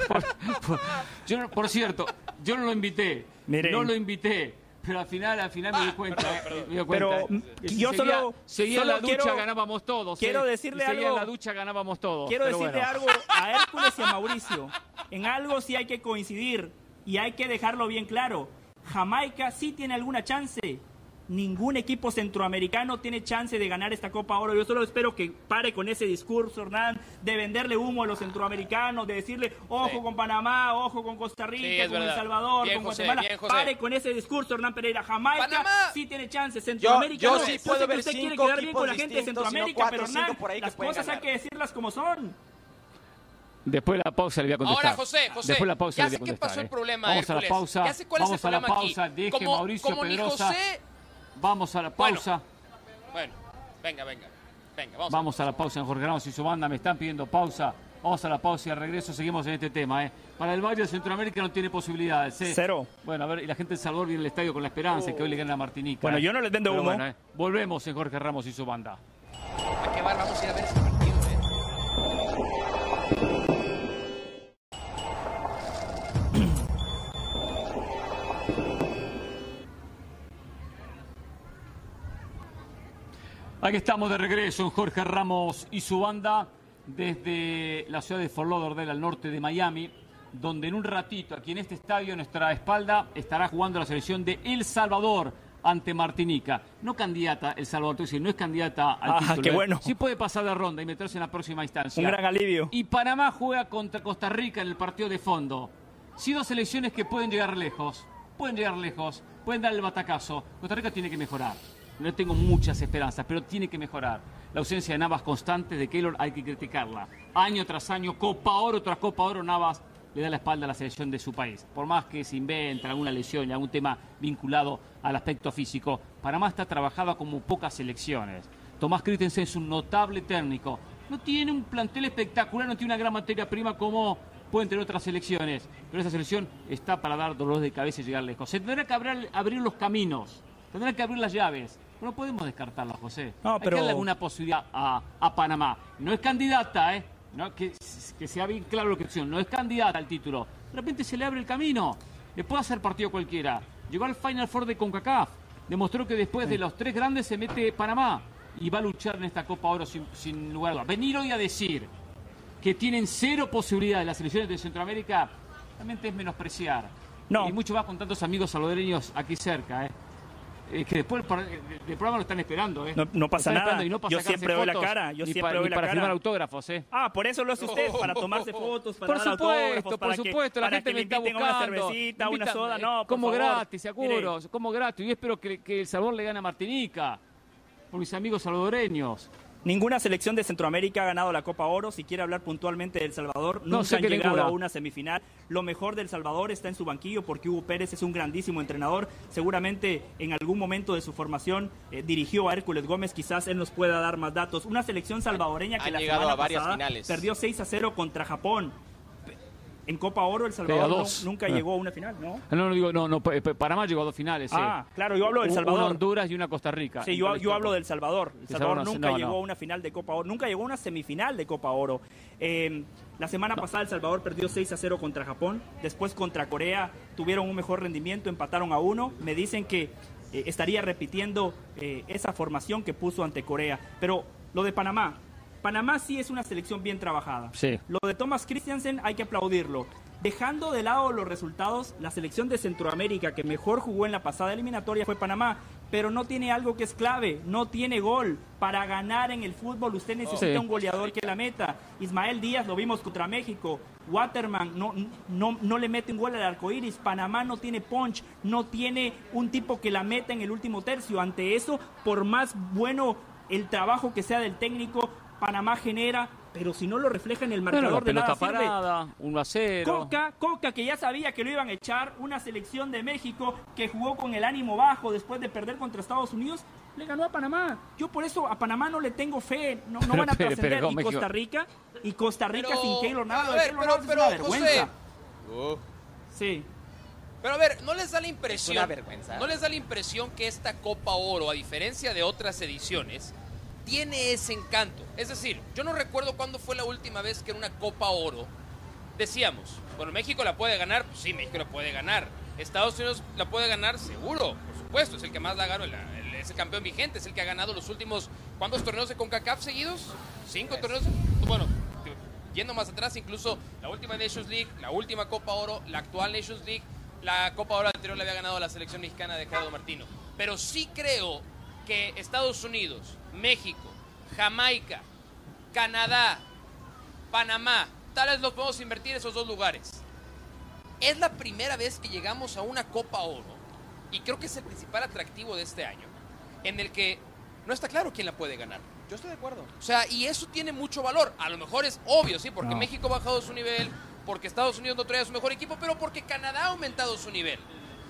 por, [laughs] por- yo no- por cierto, yo no lo invité. Miren. No lo invité. Pero al final, al final me di cuenta. eh, me di cuenta, Pero, mm, yo seguía, solo- seguía solo en la ducha quiero- ganábamos todos. quiero eh. decirle seguía algo. la ducha ganábamos todos. Quiero pero decirle bueno. algo a Hércules y a Mauricio. En algo sí hay que coincidir y hay que dejarlo bien claro. Jamaica sí tiene alguna chance. Ningún equipo centroamericano tiene chance de ganar esta Copa Oro. Yo solo espero que pare con ese discurso, Hernán, de venderle humo a los centroamericanos, de decirle, ojo Sí. con Panamá, ojo con Costa Rica, Sí, con El. Salvador, Bien, con José, Guatemala. Pare con ese discurso, Hernán Pereira. Jamaica Panamá. sí tiene chance. Centroamérica yo no. sí sé puedo que ver usted quiere quedar bien con la gente de Centroamérica, cuatro, pero Hernán, por ahí que las cosas hay que decirlas como son. Después de la pausa le voy a contestar. Ahora, José, José, Después de la pausa ya le voy sé a qué contestar. pasó el eh. problema, Vamos a la pausa. Ya sé cuál es vamos el a la problema aquí. pausa. Como- Mauricio como ni Pedrosa. José- Vamos a la pausa. Bueno, venga, venga. Venga, vamos. Vamos a la pausa en Jorge Ramos y su banda. Me están pidiendo pausa. Vamos a la pausa y al regreso seguimos en este tema. ¿eh? Para el Valle de Centroamérica no tiene posibilidades. ¿eh? Cero. Bueno, a ver, y la gente de Salvador viene al estadio con la esperanza de que hoy le gane a Martinica. Bueno, ¿eh? yo no les vendo Pero humo. bueno, ¿eh? Volvemos en Jorge Ramos y su banda. ¿A qué bar vamos a ir a ver ese partido, Aquí estamos de regreso en Jorge Ramos y su banda desde la ciudad de Fort Lauderdale, al norte de Miami, donde en un ratito, aquí en este estadio, a nuestra espalda, estará jugando la selección de El Salvador ante Martinica. No candidata El Salvador, es decir, no es candidata al Ah, título. qué ¿eh? bueno. Sí puede pasar de ronda y meterse en la próxima instancia. Un gran alivio. Y Panamá juega contra Costa Rica en el partido de fondo. Sí, dos selecciones que pueden llegar lejos. Pueden llegar lejos. Pueden dar el batacazo. Costa Rica tiene que mejorar. No tengo muchas esperanzas, pero tiene que mejorar. La ausencia de Navas constantes de Keylor hay que criticarla. Año tras año, Copa Oro tras Copa Oro, Navas le da la espalda a la selección de su país. Por más que se invente alguna lesión y algún tema vinculado al aspecto físico, Panamá está trabajada como pocas selecciones. Tomás Christensen es un notable técnico. No tiene un plantel espectacular, no tiene una gran materia prima como pueden tener otras selecciones. Pero esa selección está para dar dolor de cabeza y llegar lejos. Se tendrá que abrir los caminos, tendrá que abrir las llaves. No podemos descartarla, José. No, Hay pero- que darle alguna posibilidad a, a Panamá. No es candidata, ¿eh? No, que, que sea bien claro lo que es. No es candidata al título. De repente se le abre el camino. Le puede hacer partido cualquiera. Llegó al Final Four de CONCACAF. Demostró que después de los tres grandes se mete Panamá. Y va a luchar en esta Copa Oro sin, sin lugar a dudas. Venir hoy a decir que tienen cero posibilidades las selecciones de Centroamérica, realmente es menospreciar. No. Y mucho más con tantos amigos salvadoreños aquí cerca, ¿eh? Eh, que después del del programa lo están esperando, ¿eh? No- pasa nada. y no Yo siempre doy la cara, yo siempre para, doy la para cara. firmar autógrafos, ¿eh? Ah, por eso lo hace usted, [laughs] para tomarse fotos, para Por dar supuesto, autógrafos, por para que- supuesto, la para gente que me está buscando. una cervecita, una soda, eh, no, por Como favor. gratis, seguro, como gratis. Y espero que, que El Salvador le gane a Martinica. por mis amigos salvadoreños. Ninguna selección de Centroamérica ha ganado la Copa Oro. Si quiere hablar puntualmente del Salvador, no nunca han llegado a una semifinal. Lo mejor del Salvador está en su banquillo porque Hugo Pérez es un grandísimo entrenador. Seguramente en algún momento de su formación eh, dirigió a Hércules Gómez. Quizás él nos pueda dar más datos. Una selección salvadoreña que la semana pasada perdió 6 a 0 contra Japón en Copa Oro El Salvador nunca ah. llegó a una final, ¿no? No, no digo, no, no, Panamá llegó a dos finales. Ah, claro, yo hablo del Salvador. Una Honduras y una Costa Rica. Sí, yo, yo hablo del Salvador. El Salvador, nunca llegó a una final de Copa Oro, nunca llegó a una semifinal de Copa Oro. Eh, la semana pasada El Salvador perdió 6 a 0 contra Japón, después contra Corea tuvieron un mejor rendimiento, empataron a uno. Me dicen que eh, estaría repitiendo eh, esa formación que puso ante Corea. Pero lo de Panamá, Panamá sí es una selección bien trabajada. Sí. Lo de Thomas Christiansen hay que aplaudirlo. Dejando de lado los resultados, la selección de Centroamérica que mejor jugó en la pasada eliminatoria fue Panamá, pero no tiene algo que es clave, no tiene gol. Para ganar en el fútbol usted necesita un goleador que la meta. Ismael Díaz lo vimos contra México. Waterman no, no, no le mete un gol al arco iris. Panamá no tiene punch, no tiene un tipo que la meta en el último tercio. Ante eso, por más bueno el trabajo que sea del técnico, Panamá genera, pero si no lo refleja en el marcador de nada parada, 1 a 0. Coca, Coca que ya sabía que lo iban a echar, una selección de México que jugó con el ánimo bajo después de perder contra Estados Unidos, le ganó a Panamá. Yo por eso a Panamá no le tengo fe, no, [laughs] van a trascender. Y Costa Rica, y Costa Rica sin Keylor Navas, a ver, pero, pero, es una vergüenza. Sí. Pero a ver, ¿no les da la impresión? ¿No les da la impresión que esta Copa Oro, a diferencia de otras ediciones, tiene ese encanto. Es decir, yo no recuerdo cuándo fue la última vez que en una Copa Oro decíamos, bueno, México la puede ganar, pues sí, México la puede ganar. Estados Unidos la puede ganar, seguro, por supuesto, es el que más la ganó, es el campeón vigente, es el que ha ganado los últimos, ¿cuántos torneos de CONCACAF seguidos? ¿Cinco torneos? Bueno, yendo más atrás, incluso la última Nations League, la última Copa Oro, la actual Nations League, la Copa Oro anterior la había ganado la selección mexicana de Gerardo Martino. Pero sí creo que Estados Unidos, México, Jamaica, Canadá, Panamá, tal vez los podemos invertir en esos dos lugares. Es la primera vez que llegamos a una Copa Oro y creo que es el principal atractivo de este año, en el que no está claro quién la puede ganar. Yo estoy de acuerdo. O sea, y eso tiene mucho valor. A lo mejor es obvio, sí, porque México ha bajado su nivel, porque Estados Unidos no trae su mejor equipo, pero porque Canadá ha aumentado su nivel.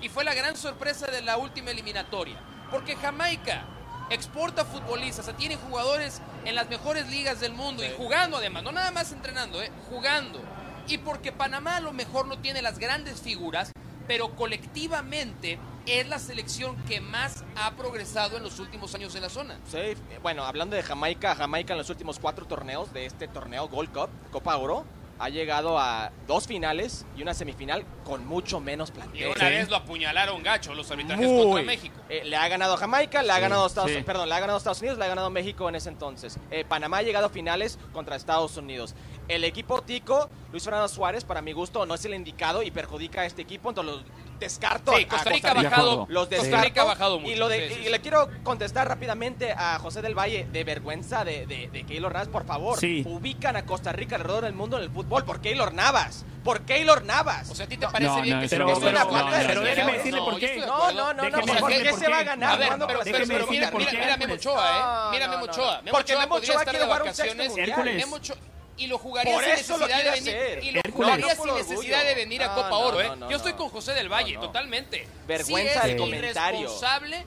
Y fue la gran sorpresa de la última eliminatoria. Porque Jamaica exporta futbolistas, o sea, tiene jugadores en las mejores ligas del mundo y jugando además, no nada más entrenando, ¿eh? jugando. Y porque Panamá a lo mejor no tiene las grandes figuras, pero colectivamente es la selección que más ha progresado en los últimos años en la zona. Sí, bueno, hablando de Jamaica, Jamaica en los últimos cuatro torneos de este torneo Gold Cup, Copa Oro, ha llegado a dos finales y una semifinal con mucho menos plantel. Y una vez lo apuñalaron gacho los arbitrajes contra México. Eh, le ha ganado Jamaica, le ha ganado Estados perdón, le ha ganado Estados Unidos, le ha ganado México en ese entonces. Eh, Panamá ha llegado a finales contra Estados Unidos. El equipo tico, Luis Fernando Suárez, para mi gusto, no es el indicado y perjudica a este equipo, entonces los descarto. Sí, Costa Rica, ha bajado. Los descarto. ha bajado mucho. Y, lo de, y le quiero contestar rápidamente a José del Valle de vergüenza de, de, de Keylor Navas, por favor. Ubican a Costa Rica alrededor del mundo en el fútbol por Keylor Navas. Por Keylor Navas. O sea, ¿a ti te parece bien que se pero, pero, pero déjeme decirle por qué. No, no, no, no. ¿Por qué se va a ganar? A ver, pero mira, mira Memo Ochoa, ¿eh? Mira Memo Ochoa. Memo Ochoa estar de vacaciones. Memo Ochoa y lo jugaría sin necesidad de venir y lo jugaría sin necesidad de venir a Copa Oro, ¿eh? Yo estoy con José del Valle, totalmente. Vergüenza sí del comentario. Irresponsable.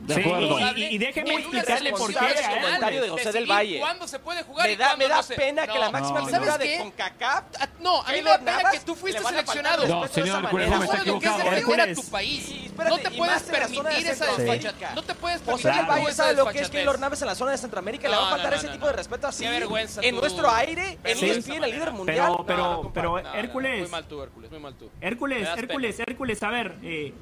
Y, y, déjeme explicarle por qué el comentario de José del Valle. ¿Cuándo se puede jugar? Me da, me da pena que la máxima figura de CONCACAF. No, a mí me da pena que tú fuiste seleccionado. No, señor no me está equivocado. Hércules. tu país. No te puedes permitir esa desfachatez. No te puedes permitir José del Valle sabe lo que es Keylor Navas en la zona de Centroamérica. Le va a faltar ese tipo de respeto así. En nuestro aire, en Líder mundial. Pero, pero, pero, Hércules. Muy mal tú, Hércules, muy mal tú. Hércules, Hércules, Hércules, a ver. Eh,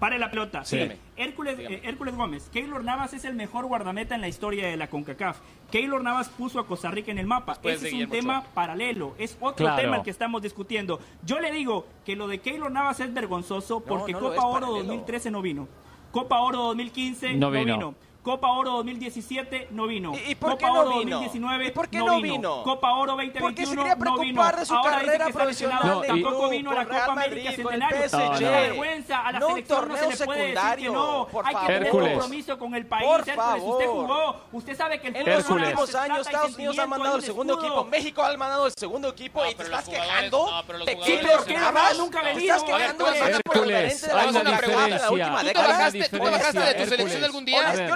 Pare la pelota. Sí. Hércules, eh, Hércules Gómez. Keylor Navas es el mejor guardameta en la historia de la CONCACAF. Keylor Navas puso a Costa Rica en el mapa. Ese es un tema paralelo. Es otro tema el que estamos discutiendo. Yo le digo que lo de Keylor Navas es vergonzoso porque Copa Oro 2013 no vino. Copa Oro 2015 no vino. Copa Oro 2017 no vino. ¿Y, por Copa qué no Oro vino? 2019 ¿Y por qué no, no vino? vino? Copa Oro 2021 Porque se quería no vino. preocupar de su Ahora dice carrera que profesional. No, y- Tampoco vino a la Copa América Madrid, Centenario. Una vergüenza. A la No un selección no se le puede decir que no. Por Hay que tener Hércules. compromiso con el país. Por Hércules, usted favor. jugó. Usted sabe que el En los últimos años Estados Unidos ha mandado el un segundo equipo, México ha mandado el segundo equipo No, y te pero estás quejando. no, pero los ¿De jugadores qué. Nunca venido.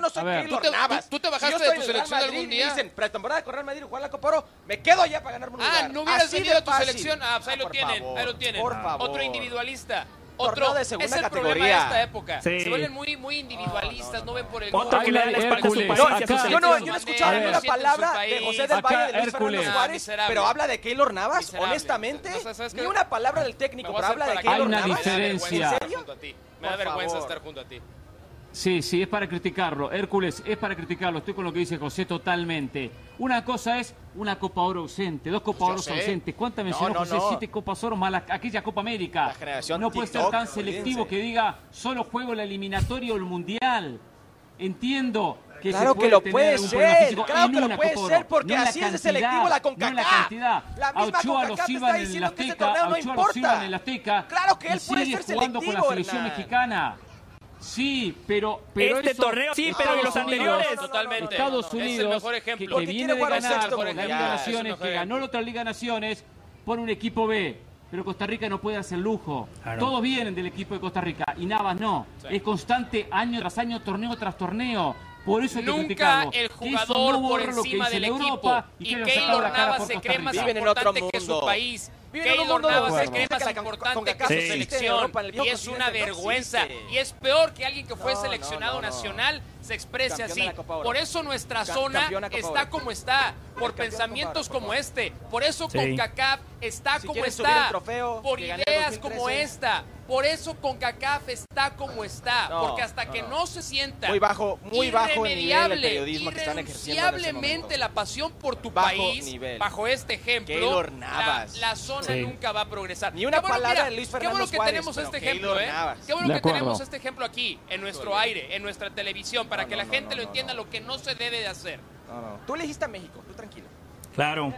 no soy a ver. Keylor ¿Tú te- Navas. tú te Si bajaste yo de tu selección Madrid algún y día? dicen pretemporada con Real Madrid y jugar la Copa Oro, me quedo ya para ganarme un Ah, lugar. no hubieras Así venido de a tu fácil. selección. Ah, pues ahí Ah, lo tienen, favor, ahí lo tienen. Por favor. Otro individualista. Otro, de segunda es el categoría. problema de esta época. Sí. Se vuelven muy, muy individualistas, no, ven por el Otro que le da la no espalda a su país Yo no, yo no he escuchado ninguna palabra de. José del Valle, de Luis Hércules. Fernando Suárez, Miserable. pero habla de Keylor Navas, Miserable. honestamente. No, ¿sabes? Ni una palabra del técnico, pero habla de Keylor Hay una Navas. diferencia. Me da vergüenza estar junto a ti. Sí, sí, es para criticarlo. Hércules, es para criticarlo. Estoy con lo que dice José totalmente. Una cosa es una Copa Oro ausente, dos Copas Yo Oro ausentes. ¿Cuántas mencionó No, no, José? no. Siete Copas Oro más la- aquella Copa América. La generación no puede ser TikTok, tan selectivo olvídense. que diga solo juego la eliminatoria o el mundial. Entiendo que Claro se que puede lo tener puede ser, físico claro que lo puede Copa ser, porque no así es de cantidad, selectivo la No en la CONCACAF. cantidad. La misma a Ochoa lo CONCACAF está en el que Azteca, no a Ochoa lo sirvan en el Azteca. Claro que él puede sigue ser jugando con la selectivo, selección mexicana. Sí, pero, pero Este eso- torneo sí, pero Estados los Unidos- anteriores. Totalmente. Estados Es el Unidos, mejor ejemplo. que, que viene de ganar sexto la. Liga Naciones, que ganó la otra Liga de Naciones, pone un equipo B. Pero Costa Rica no puede hacer lujo. Claro. Todos vienen del equipo de Costa Rica y Navas no. Es constante año tras año, torneo tras torneo. Por eso hay que Nunca el jugador no por borra lo que encima hizo del en equipo. Europa Y sacado Keylor Navas por se cree más Viven en otro importante que su país. Un mundo de la importante CONCACAF que su existe en selección. Europa, Y es una no vergüenza. Y es peor que alguien que fue No, seleccionado no, no. nacional se exprese así. Por eso nuestra Ca- zona está como está. Por pensamientos como este. Por eso Sí. CONCACAF está Si como está. el trofeo Por ideas 2013. como esta. Por eso CONCACAF está como está. No, porque hasta no, que no. no se sienta Muy bajo- muy bajo el nivel irremediable, periodismo que están ejerciendo en momento. la pasión por tu Bajo país, nivel. bajo este ejemplo, la, Navas. la zona Sí. nunca va a progresar. Ni una Qué bueno, palabra mira, de Luis Qué Fernando bueno que Suárez, tenemos este ejemplo, ¿eh? Qué bueno De que acuerdo. tenemos este ejemplo aquí, en nuestro aire, en nuestra televisión, para No, que no, la gente no, lo entienda no. lo que no se debe de hacer. No, no. Tú elegiste a México, tú tranquilo. Claro.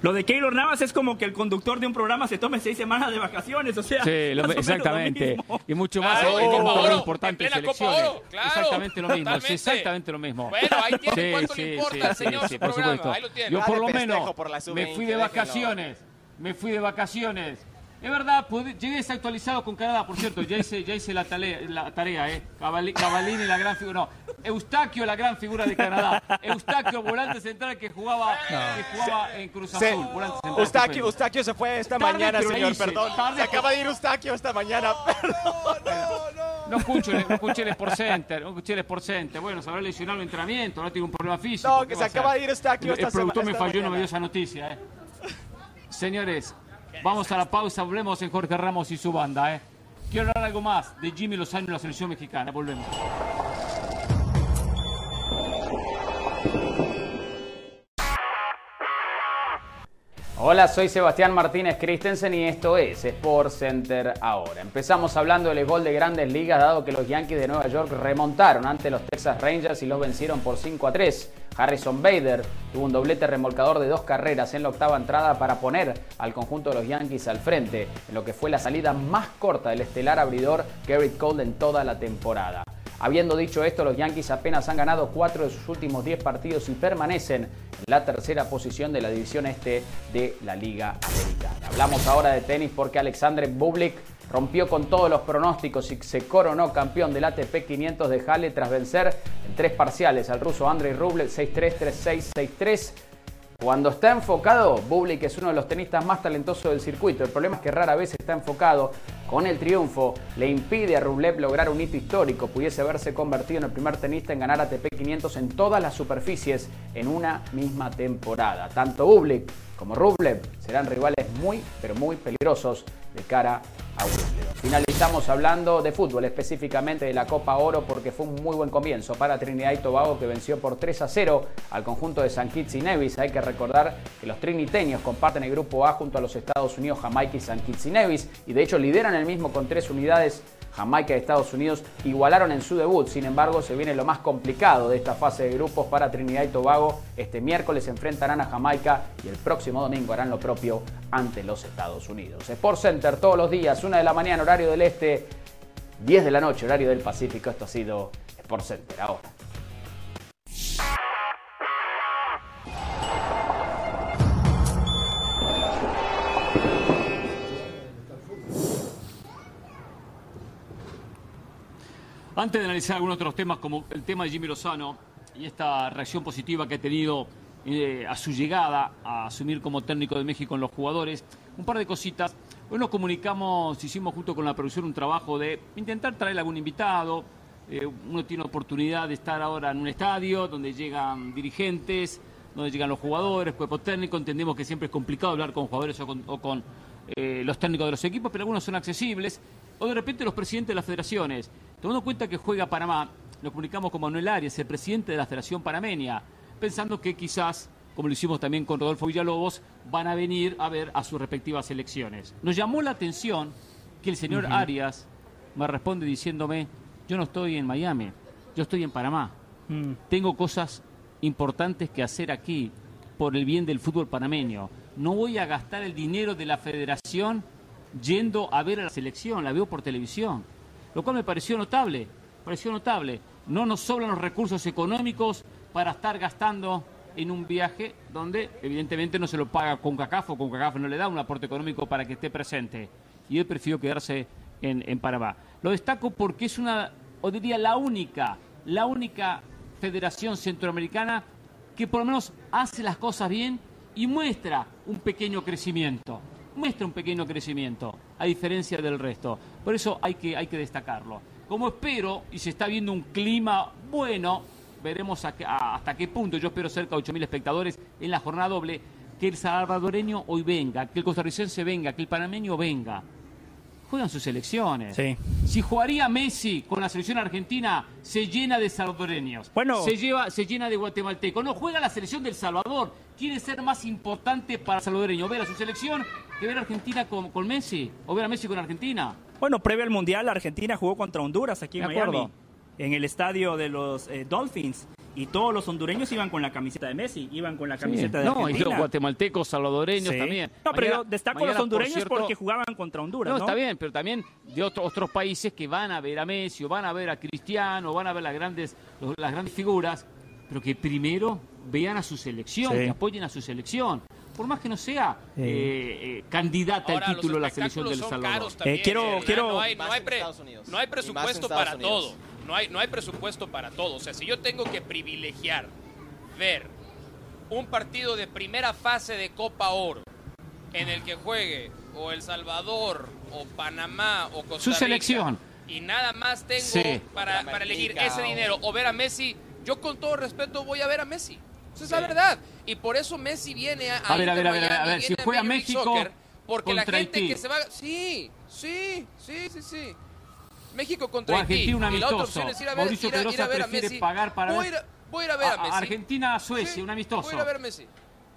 Lo de Keylor Navas es como que el conductor de un programa se tome seis semanas de vacaciones, o sea. Sí, lo- más o menos lo exactamente. mismo. y mucho más Claro, en en un Copa torneo Oro, importante en selecciones. Oro, claro, exactamente lo mismo, es totalmente. exactamente lo mismo. Bueno, ahí tiene Sí, cuánto sí, le importa sí, al sí, señor sí, su por programa. supuesto. Ahí lo tiene. Yo por lo menos por la me sub-20, fui de vacaciones, me fui de vacaciones. Es verdad, llegué desactualizado con Canadá, por cierto, ya hice, ya hice la, tarea, la tarea, ¿eh? Cavali- Cavallini, la gran figura, no, Eustaquio, la gran figura de Canadá. Eustaquio, volante central que jugaba, que jugaba en Cruz Se- Azul. volante central, Eustaquio. Eustaquio se fue esta Tarde, mañana, señor, hice. perdón. Tarde, se acaba de ir Eustaquio esta mañana. [laughs] No escucho, el- no escuché el Sport Center, no escuché el Sport Center. Bueno, se habrá lesionado el entrenamiento, ahora tiene un problema físico. No, ¿qué que se acaba de ir Eustaquio esta el productor me falló y no me dio esa noticia, ¿eh? Señores, vamos a la pausa, volvemos en Jorge Ramos y su banda, ¿eh? Quiero hablar algo más de Jimmy Lozano y la selección mexicana, volvemos. Hola, soy Sebastián Martínez Christensen y esto es Sport Center ahora. Empezamos hablando del gol de grandes ligas dado que los Yankees de Nueva York remontaron ante los Texas Rangers y los vencieron por 5 a 3. Harrison Bader tuvo un doblete remolcador de dos carreras en la octava entrada para poner al conjunto de los Yankees al frente en lo que fue la salida más corta del estelar abridor Garrett Cole en toda la temporada. Habiendo dicho esto, los Yankees apenas han ganado cuatro de sus últimos 10 partidos y permanecen en la tercera posición de la división este de la Liga Americana. Hablamos ahora de tenis porque Alexandre Bublik rompió con todos los pronósticos y se coronó campeón del ATP 500 de Halle tras vencer en tres parciales al ruso Andrei Rublev 6-3, 3-6, 6-3. Cuando está enfocado, Bublik es uno de los tenistas más talentosos del circuito. El problema es que rara vez está enfocado. Con el triunfo le impide a Rublev lograr un hito histórico. Pudiese haberse convertido en el primer tenista en ganar ATP 500 en todas las superficies en una misma temporada. Tanto Bublik como Rublev serán rivales muy, pero muy peligrosos de cara a Finalizamos hablando de fútbol, específicamente de la Copa Oro, porque fue un muy buen comienzo para Trinidad y Tobago que venció por 3 a 0 al conjunto de San Kitts y Nevis. Hay que recordar que los triniteños comparten el grupo A junto a los Estados Unidos, Jamaica y San Kitts y Nevis, y de hecho lideran el mismo con tres unidades Jamaica y Estados Unidos igualaron en su debut, sin embargo se viene lo más complicado de esta fase de grupos para Trinidad y Tobago. Este miércoles se enfrentarán a Jamaica y el próximo domingo harán lo propio ante los Estados Unidos. Sport Center todos los días, 1 de la mañana horario del este, 10 de la noche horario del Pacífico. Esto ha sido Sport Center ahora. Antes de analizar algunos otros temas, como el tema de Jimmy Lozano y esta reacción positiva que ha tenido eh, a su llegada a asumir como técnico de México en los jugadores, un par de cositas. Hoy nos comunicamos, hicimos junto con la producción un trabajo de intentar traer algún invitado. Eh, uno tiene oportunidad de estar ahora en un estadio donde llegan dirigentes, donde llegan los jugadores, cuerpo técnico. Entendemos que siempre es complicado hablar con jugadores o con, eh, los técnicos de los equipos, pero algunos son accesibles. O de repente los presidentes de las federaciones. Tomando en cuenta que juega Panamá, nos comunicamos con Manuel Arias, el presidente de la Federación Panameña, pensando que quizás, como lo hicimos también con Rodolfo Villalobos, van a venir a ver a sus respectivas elecciones. Nos llamó la atención que el señor Arias me responde diciéndome, yo no estoy en Miami, yo estoy en Panamá. Mm. Tengo cosas importantes que hacer aquí por el bien del fútbol panameño. No voy a gastar el dinero de la federación yendo a ver a la selección, la veo por televisión lo cual me pareció notable, pareció notable. No nos sobran los recursos económicos para estar gastando en un viaje donde evidentemente no se lo paga con CACAF o con CACAF no le da un aporte económico para que esté presente. Y él prefirió quedarse en, en. Lo destaco porque es una, o diría la única, la única federación centroamericana que por lo menos hace las cosas bien y muestra un pequeño crecimiento muestra un pequeño crecimiento, a diferencia del resto. Por eso hay que, hay que destacarlo. Como espero, y se está viendo un clima bueno, veremos hasta qué punto, yo espero cerca de 8.000 espectadores en la jornada doble, que el salvadoreño hoy venga, que el costarricense venga, que el panameño venga juegan sus selecciones. Si jugaría Messi con la selección argentina, se llena de salvadoreños. Bueno. Se, lleva, se llena de guatemaltecos. No juega la selección del Salvador. Quiere ser más importante para salvadoreño ver a su selección que ver a Argentina con, con Messi o ver a Messi con Argentina. Bueno, previo al Mundial, Argentina jugó contra Honduras aquí en Miami. En el estadio de los eh, Dolphins y todos los hondureños iban con la camiseta de Messi, iban con la camiseta de no, Argentina. No, y los guatemaltecos, salvadoreños también. No, pero destaco a los hondureños porque jugaban contra Honduras. No, está bien, pero también de otros otros países que van a ver a Messi, o van a ver a Cristiano, van a ver las grandes, las grandes figuras, pero que primero vean a su selección, que apoyen a su selección por más que no sea eh, eh, candidata al título de la selección del Salvador. Eh, quiero, quiero... No hay, no hay presupuesto para todo no hay, no hay presupuesto para todo. O sea, si yo tengo que privilegiar ver un partido de primera fase de Copa Oro en el que juegue o El Salvador o Panamá o Costa Rica. Su selección. Y nada más tengo para, para, elegir ese dinero o ver a Messi. Yo con todo respeto voy a ver a Messi. Esa es la verdad. Y por eso Messi viene a... A ver, a ver, a ver, a ver, si juega México... porque la gente que se va... Sí, sí, sí, sí, sí. México contra o Argentina un amistoso. Mauricio Pedrosa prefiere pagar para voy ver... voy a ir a ver a, Messi. Argentina, Suecia, un amistoso. Voy a ir a ver a Messi.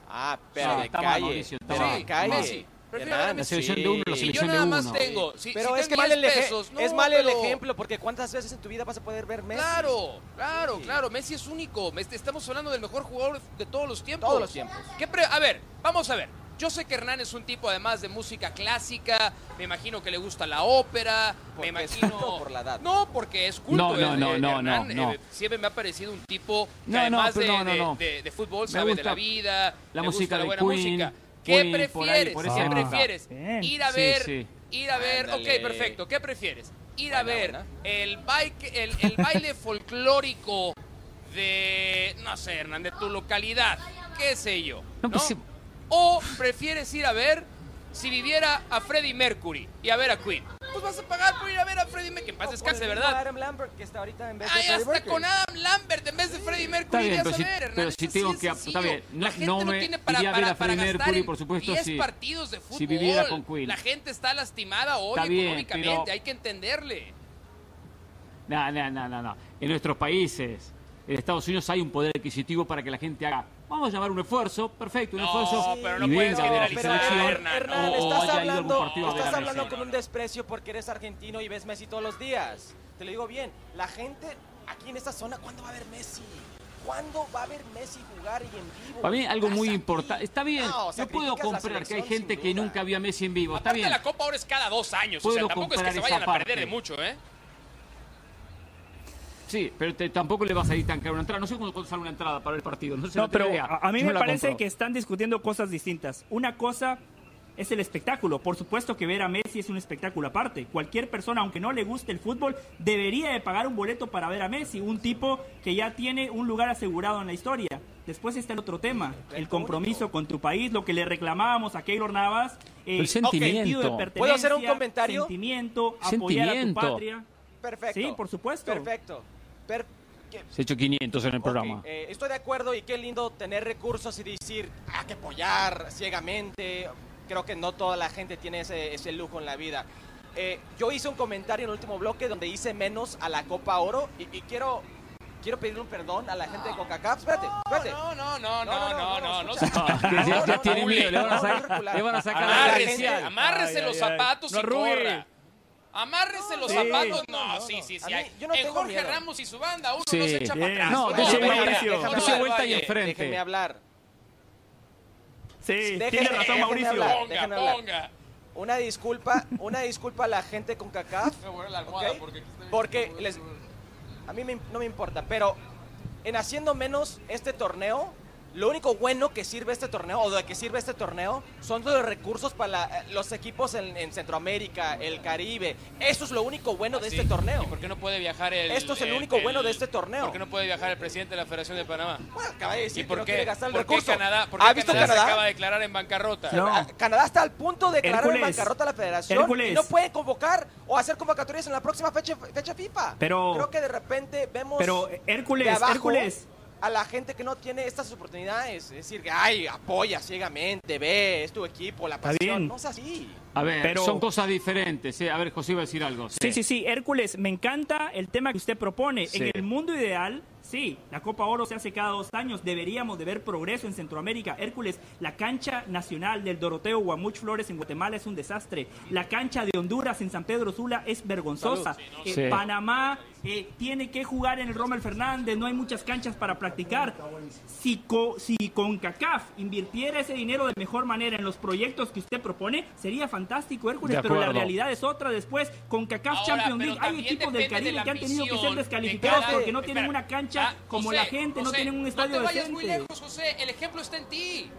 Ah, pero de calle. Mauricio, de calle. Messi. La selección de uno, la selección yo nada más uno. tengo. Si, pero si es que mal el, pesos, no, es mal el ejemplo, porque ¿cuántas veces en tu vida vas a poder ver Messi? Claro, claro, sí. claro. Messi es único. Estamos hablando del mejor jugador de todos los tiempos. Todos los tiempos. ¿Qué pre a ver, vamos a ver. Yo sé que Hernán es un tipo además de música clásica, me imagino que le gusta la ópera, me imagino [laughs] por la edad. No, porque es culto. No, no, no, no, no, eh, siempre me ha parecido un tipo que además de, de, de, fútbol sabe de la vida, la música de buena música. ¿Qué prefieres? ¿Qué prefieres? Ir a ver, ir a ver, ok, perfecto. ¿Qué prefieres? Ir a ver el, el, el baile [laughs] folclórico de, no sé, Hernán, de tu localidad, qué sé yo. ¿no? Pues ¿O prefieres ir a ver si viviera a Freddie Mercury y a ver a Queen? Pues vas a pagar por ir a ver a Freddie Mercury, que en paz descanse, ¿verdad? Adam Lambert, que está ahorita en vez de Ay, Freddie hasta con Adam Lambert en vez de Freddie Mercury. Está bien, pero, si, ver, pero si tengo que... Está bien, no, la gente no me tiene para, iría a ver a Freddie Mercury, por supuesto, si, partidos de fútbol. si viviera con Queen. La gente está lastimada hoy está bien, económicamente, pero... hay que entenderle. No, no, no, no, no. En nuestros países, en Estados Unidos hay un poder adquisitivo para que la gente haga vamos a llamar un esfuerzo, perfecto, un esfuerzo. pero no puedes generalizar, Hernán, estás hablando, estás hablando con un desprecio porque eres argentino y ves Messi todos los días. Te lo digo bien, la gente aquí en esta zona, ¿cuándo va a ver Messi? ¿Cuándo va a ver Messi jugar y en vivo? Para mí algo muy importante. Está bien, yo puedo comprar que hay gente que nunca vio a Messi en vivo. Está bien. la Copa ahora es cada dos años. o sea, tampoco es que se vayan a perder de mucho, ¿eh? Sí, pero tampoco le va a salir tan caro una entrada. No sé cuándo sale una entrada para el partido. No, sé no pero a, mí me parece que están discutiendo cosas distintas. Una cosa es el espectáculo. Por supuesto que ver a Messi es un espectáculo aparte. Cualquier persona, aunque no le guste el fútbol, debería de pagar un boleto para ver a Messi, un tipo que ya tiene un lugar asegurado en la historia. Después está el otro tema, el compromiso con tu país, lo que le reclamábamos a Keylor Navas, eh, el sentimiento. ¿Puedo hacer un comentario? Sentimiento, apoyar a tu patria. Perfecto. Sí, por supuesto. Perfecto. Se ha hecho 500 en el programa. Eh, estoy de acuerdo y qué lindo tener recursos y decir, hay ah, que apoyar ciegamente. Creo que no toda la gente tiene ese, lujo en la vida. Eh, yo hice un comentario en el último bloque donde hice menos a la Copa Oro y, quiero quiero pedir un perdón a la gente de Coca-Cola. Espérate, espérate. No, no, no, no, no, no, no. Ya tiene miedo, le van a sacar la Amárrese los zapatos y corra. Amárrese los zapatos. No, sí, sí, sí. Yo no en Jorge Ramos y su banda, uno no se echa para atrás. No, dése vuelta, vuelta y enfrente. Déjenme hablar. Sí, tiene razón Mauricio. Ponga, ponga. Una disculpa, una disculpa a la gente con CACAF. Porque les, a mí no me importa, pero en haciendo menos este torneo, lo único bueno que sirve este torneo, o de que sirve este torneo, son los recursos para los equipos en, Centroamérica, el Caribe. Eso es lo único bueno de este torneo. ¿Y por qué no puede viajar el. Esto es el, único bueno de este torneo. ¿Por qué no puede viajar el presidente de la Federación de Panamá? Bueno, acaba de decir ¿Y por que qué, no quiere gastar el ¿por recurso. Qué Canadá, ¿por qué ¿Ha visto Canadá, se acaba de declarar en bancarrota? No. Canadá está al punto de declarar en bancarrota a la Federación y no puede convocar o hacer convocatorias en la próxima fecha, fecha FIFA. Pero. Creo que de repente vemos. Pero Hércules, Hércules a la gente que no tiene estas oportunidades. Es decir, que, ay, apoya ciegamente, ve, es tu equipo, la pasión. No es así. A ver, Pero... son cosas diferentes. A ver, José iba a decir algo. Sí. sí, sí, Hércules, me encanta el tema que usted propone. En el mundo ideal, sí, la Copa Oro se hace cada dos años. Deberíamos de ver progreso en Centroamérica. Hércules, la cancha nacional del Doroteo Guamuch Flores en Guatemala es un desastre. La cancha de Honduras en San Pedro Sula es vergonzosa. Eh, Panamá eh, tiene que jugar en el Rommel Fernández, no hay muchas canchas para practicar. Si, si con CACAF invirtiera ese dinero de mejor manera en los proyectos que usted propone, sería fantástico, Hércules, pero la realidad es otra. Después, con CACAF Champions League, hay equipos del Caribe que han tenido que ser descalificados porque no tienen una cancha como la gente, no tienen un estadio no te vayas muy lejos, José, el ejemplo está en ti.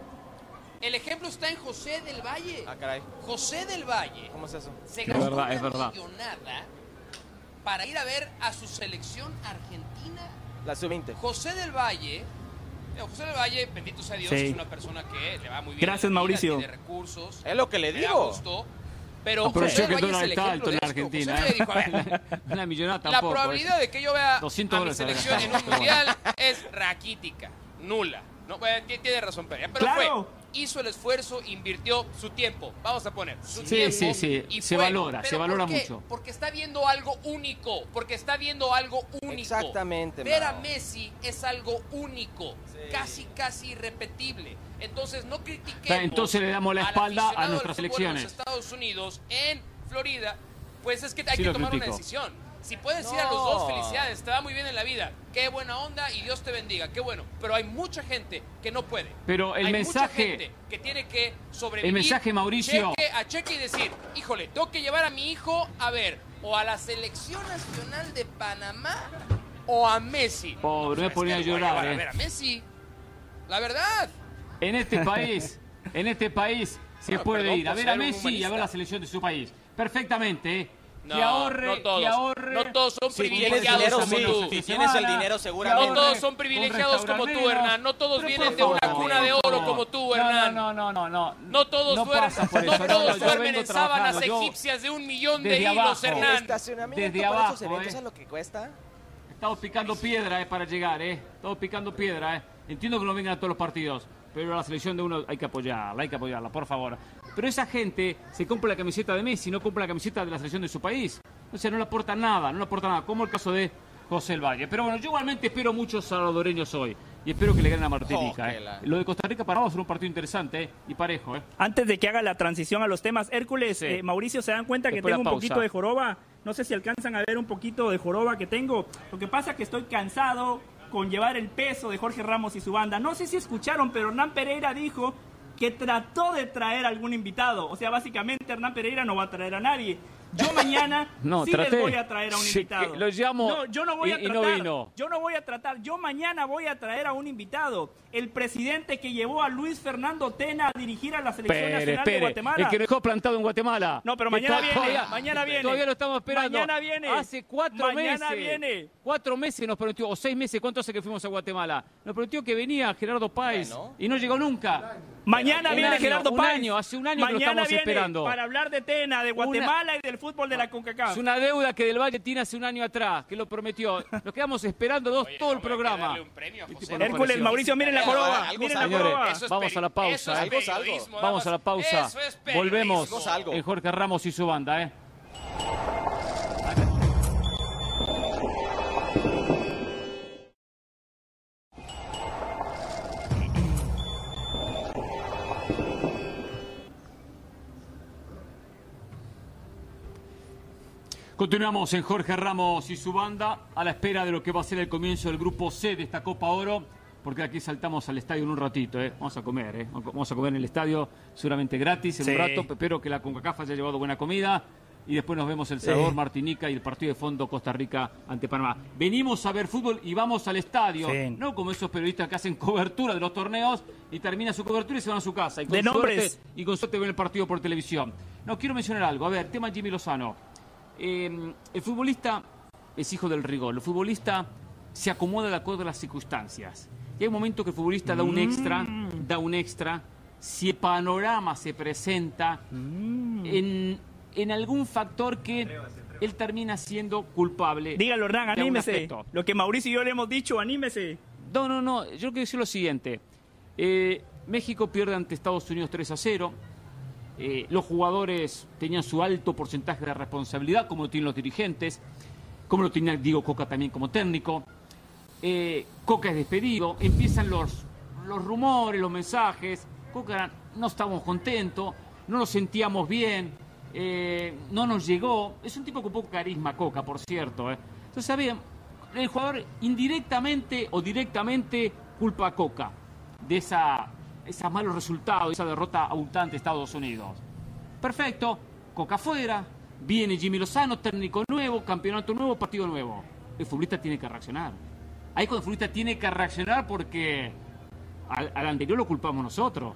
El ejemplo está en José del Valle. Ah, caray. José del Valle. ¿Cómo es eso? Se gastó verdad, una es verdad. para ir a ver a su selección argentina. La sub-20. José del Valle José del Valle, bendito sea Dios, es una persona que le va muy bien. Gracias, Mauricio. Tiene recursos. Es lo que le digo. Pero José del Valle es el ejemplo alto en Argentina. ¿eh? Dijo, la [laughs] millonada La probabilidad de que yo vea a mi selección en un mundial es raquítica, nula. No, tiene razón, pero fue hizo el esfuerzo, invirtió su tiempo. Vamos a poner su sí, tiempo. Sí, sí, sí. Se valora, se valora mucho. Porque está viendo algo único. Porque está viendo algo único. Exactamente. Ver a Messi es algo único. Casi, casi irrepetible. Entonces no critiquemos. Entonces le damos la espalda a nuestras elecciones. Estados Unidos, en Florida, pues es que hay que tomar una decisión. Si puedes ir a los dos, felicidades, te va muy bien en la vida. Qué buena onda y Dios te bendiga, qué bueno. Pero hay mucha gente que no puede. Pero el hay mensaje. Mucha gente que tiene que sobrevivir. El mensaje, Mauricio. Cheque a cheque y decir, híjole, tengo que llevar a mi hijo a ver o a la selección nacional de Panamá o a Messi. Pobre, me ponía a llorar. A, eh. ver a Messi. La verdad. En este país, en este país se puede ir a ver a Messi y a ver la selección de su país. Perfectamente, ¿eh? No, que ahorre, no todos, que ahorre. No todos son privilegiados como tú. Si tienes el dinero, seguramente. No todos son privilegiados como tú, Hernán. No todos vienen de una cuna de oro como tú, Hernán. No, no, no, no. No todos duermen, no todos duermen en sábanas egipcias de un millón de hilos, Hernán. Desde abajo, ¿sabes lo que cuesta? Estamos picando piedra eh, para llegar, ¿eh? Estamos picando piedra, ¿eh? Entiendo que no vengan a todos los partidos, pero la selección de uno hay que apoyarla, hay que apoyarla, por favor. Pero esa gente se compra la camiseta de Messi, no compra la camiseta de la selección de su país. O sea, no le aporta nada, no le aporta nada, como el caso de José el Valle. Pero bueno, yo igualmente espero muchos salvadoreños hoy. y espero que le ganen a Martinica. Eh. Lo de Costa Rica para a ser un partido interesante eh, y parejo. Eh. Antes de que haga la transición a los temas, Hércules, eh, Mauricio, ¿se dan cuenta que tengo un poquito de joroba? No sé si alcanzan a ver un poquito de joroba que tengo. Lo que pasa es que estoy cansado con llevar el peso de Jorge Ramos y su banda. No sé si escucharon, pero Hernán Pereira dijo que trató de traer algún invitado. O sea, básicamente Hernán Pereira no va a traer a nadie. Yo mañana [laughs] sí les voy a traer a un invitado. lo llamo no, yo no voy a tratar, Yo no voy a tratar. Yo mañana voy a traer a un invitado. El presidente que llevó a Luis Fernando Tena a dirigir a la selección nacional de Guatemala. El que dejó plantado en Guatemala. No, pero mañana viene. mañana viene. Todavía lo estamos esperando. Mañana viene. Hace cuatro mañana meses. viene. Cuatro meses nos prometió, o seis meses, ¿cuánto hace que fuimos a Guatemala? Nos prometió que venía Gerardo Páez y no llegó nunca. Mañana viene Gerardo Páez. hace un año que lo estamos esperando. Para hablar de Tena, de Guatemala y del fútbol de la CONCACAF. Es una deuda que Del Valle tiene hace un año atrás, que lo prometió. Nos quedamos esperando dos todo el programa. Hércules, Mauricio, miren la joroba. Miren la joroba. Vamos a la pausa. Eh. Vamos a la pausa. Volvemos en Jorge Ramos y su banda. ¿eh? Continuamos en Jorge Ramos y su banda a la espera de lo que va a ser el comienzo del grupo C de esta Copa Oro, porque aquí saltamos al estadio en un ratito, ¿eh? vamos a comer, ¿eh? vamos a comer en el estadio seguramente gratis en un rato, espero que la CONCACAF haya llevado buena comida y después nos vemos El Salvador, Martinica y el partido de fondo Costa Rica ante Panamá. Venimos a ver fútbol y vamos al estadio, no como esos periodistas que hacen cobertura de los torneos y termina su cobertura y se van a su casa y con, de suerte, y con suerte ven el partido por televisión. No, quiero mencionar algo, a ver, tema Jimmy Lozano. Em, el futbolista es hijo del rigor. El futbolista se acomoda de acuerdo a las circunstancias. Y hay un momento que el futbolista da un extra, mm. da un extra, si el panorama se presenta mm. en, algún factor que él termina siendo culpable. Dígalo, Hernán, anímese. Lo que Mauricio y yo le hemos dicho, anímese. No, no, no. Yo quiero decir lo siguiente. Eh, México pierde ante Estados Unidos 3 a 0. Eh, los jugadores tenían su alto porcentaje de responsabilidad, como lo tienen los dirigentes, como lo tenía Diego Coca también como técnico. Eh, Coca es despedido, empiezan los, los rumores, los mensajes. Coca no estábamos contentos, no nos sentíamos bien, eh, no nos llegó. Es un tipo con poco carisma, Coca, por cierto. Entonces, sabían, el jugador indirectamente o directamente culpa a Coca de esa esos malos resultados, esa derrota abundante de Estados Unidos. Perfecto, Coca fuera, viene Jimmy Lozano, técnico nuevo, campeonato nuevo, partido nuevo. El futbolista tiene que reaccionar. Ahí cuando el futbolista tiene que reaccionar porque al, anterior lo culpamos nosotros.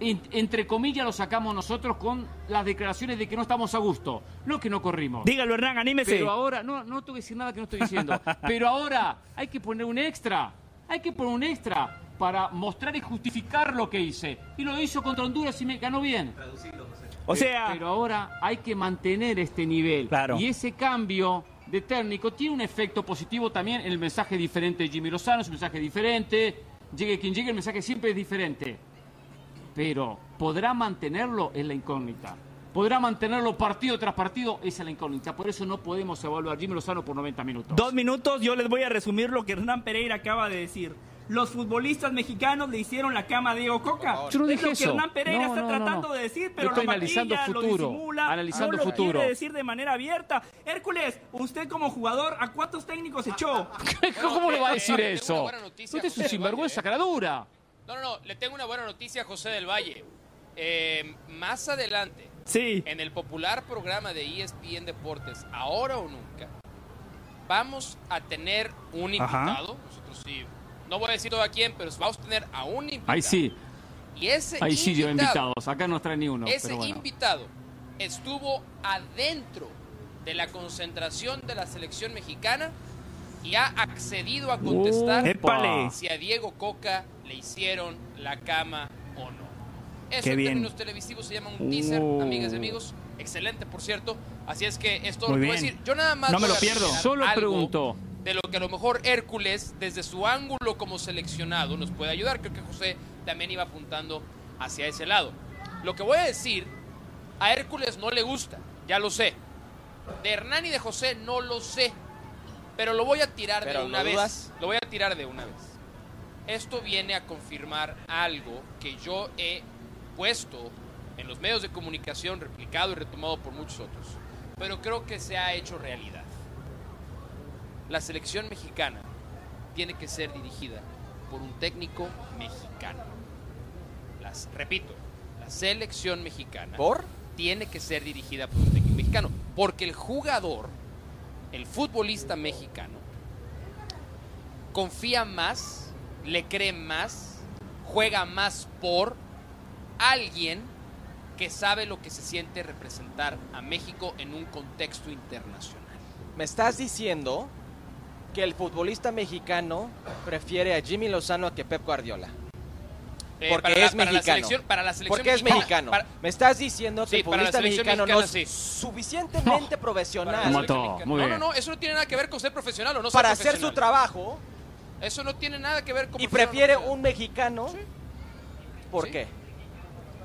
entre comillas lo sacamos nosotros con las declaraciones de que no estamos a gusto, no que no corrimos. Dígalo Hernán, anímese. Pero ahora, no, no tengo que decir nada que no estoy diciendo, [laughs] pero ahora hay que poner un extra, hay que poner un extra para mostrar y justificar lo que hice. Y lo hizo contra Honduras y me ganó bien. O sea... Pero ahora hay que mantener este nivel. Y ese cambio de técnico tiene un efecto positivo también en el mensaje diferente de Jimmy Lozano, es un mensaje diferente. Llegue quien llegue, el mensaje siempre es diferente. Pero, ¿podrá mantenerlo? Es la incógnita. ¿Podrá mantenerlo partido tras partido? Esa es la incógnita. Por eso no podemos evaluar a Jimmy Lozano por 90 minutos. Dos minutos, yo les voy a resumir lo que Hernán Pereira acaba de decir los futbolistas mexicanos le hicieron la cama a Diego Coca. Yo no dije es lo que Hernán Pereira está tratando de decir, pero estoy lo analizando futuro, lo disimula, analizando no lo futuro. quiere decir de manera abierta. Hércules, usted como jugador, ¿a cuántos técnicos echó? [laughs] ¿Cómo le va a decir eso? Usted es un sinvergüenza, cara dura. No, no, no, le tengo una buena noticia a José del Valle. Eh, más adelante, sí. en el popular programa de ESPN Deportes, ahora o nunca, vamos a tener un invitado. Nosotros sí no voy a decir todo a quién, pero vamos a tener a un invitado. Ahí sí. Y ese Ahí sí yo invitados, acá no trae ni uno. Ese invitado estuvo adentro de la concentración de la selección mexicana y ha accedido a contestar si a Diego Coca le hicieron la cama o no. Eso en términos televisivos se llama un teaser, uh. amigas y amigos. Excelente, por cierto. Así es que esto lo puedo decir. Yo nada más. No me lo pierdo. Solo pregunto de lo que a lo mejor Hércules, desde su ángulo como seleccionado, nos puede ayudar. Creo que José también iba apuntando hacia ese lado. Lo que voy a decir, a Hércules no le gusta, ya lo sé. De Hernán y de José no lo sé. Pero lo voy a tirar de una vez. Lo voy a tirar de una vez. esto viene a confirmar algo que yo he puesto en los medios de comunicación, replicado y retomado por muchos otros, pero creo que se ha hecho realidad. La selección mexicana tiene que ser dirigida por un técnico mexicano. Las, repito, la selección mexicana ¿Por? tiene que ser dirigida por un técnico mexicano, porque el jugador, el futbolista mexicano, confía más, le cree más, juega más por alguien que sabe lo que se siente representar a México en un contexto internacional. Me estás diciendo que el futbolista mexicano prefiere a Jimmy Lozano que Pep Guardiola. Eh, Porque para la- es para la mexicano. selección- para la selección Porque es mexicano. Para- Me estás diciendo que Sí, el futbolista mexicano no es sí. suficientemente profesional muy no, bien. no, no, eso no tiene nada que ver con ser profesional o no ser para hacer su trabajo Eso no tiene nada que ver con y prefiere un mexicano. ¿por Sí. qué?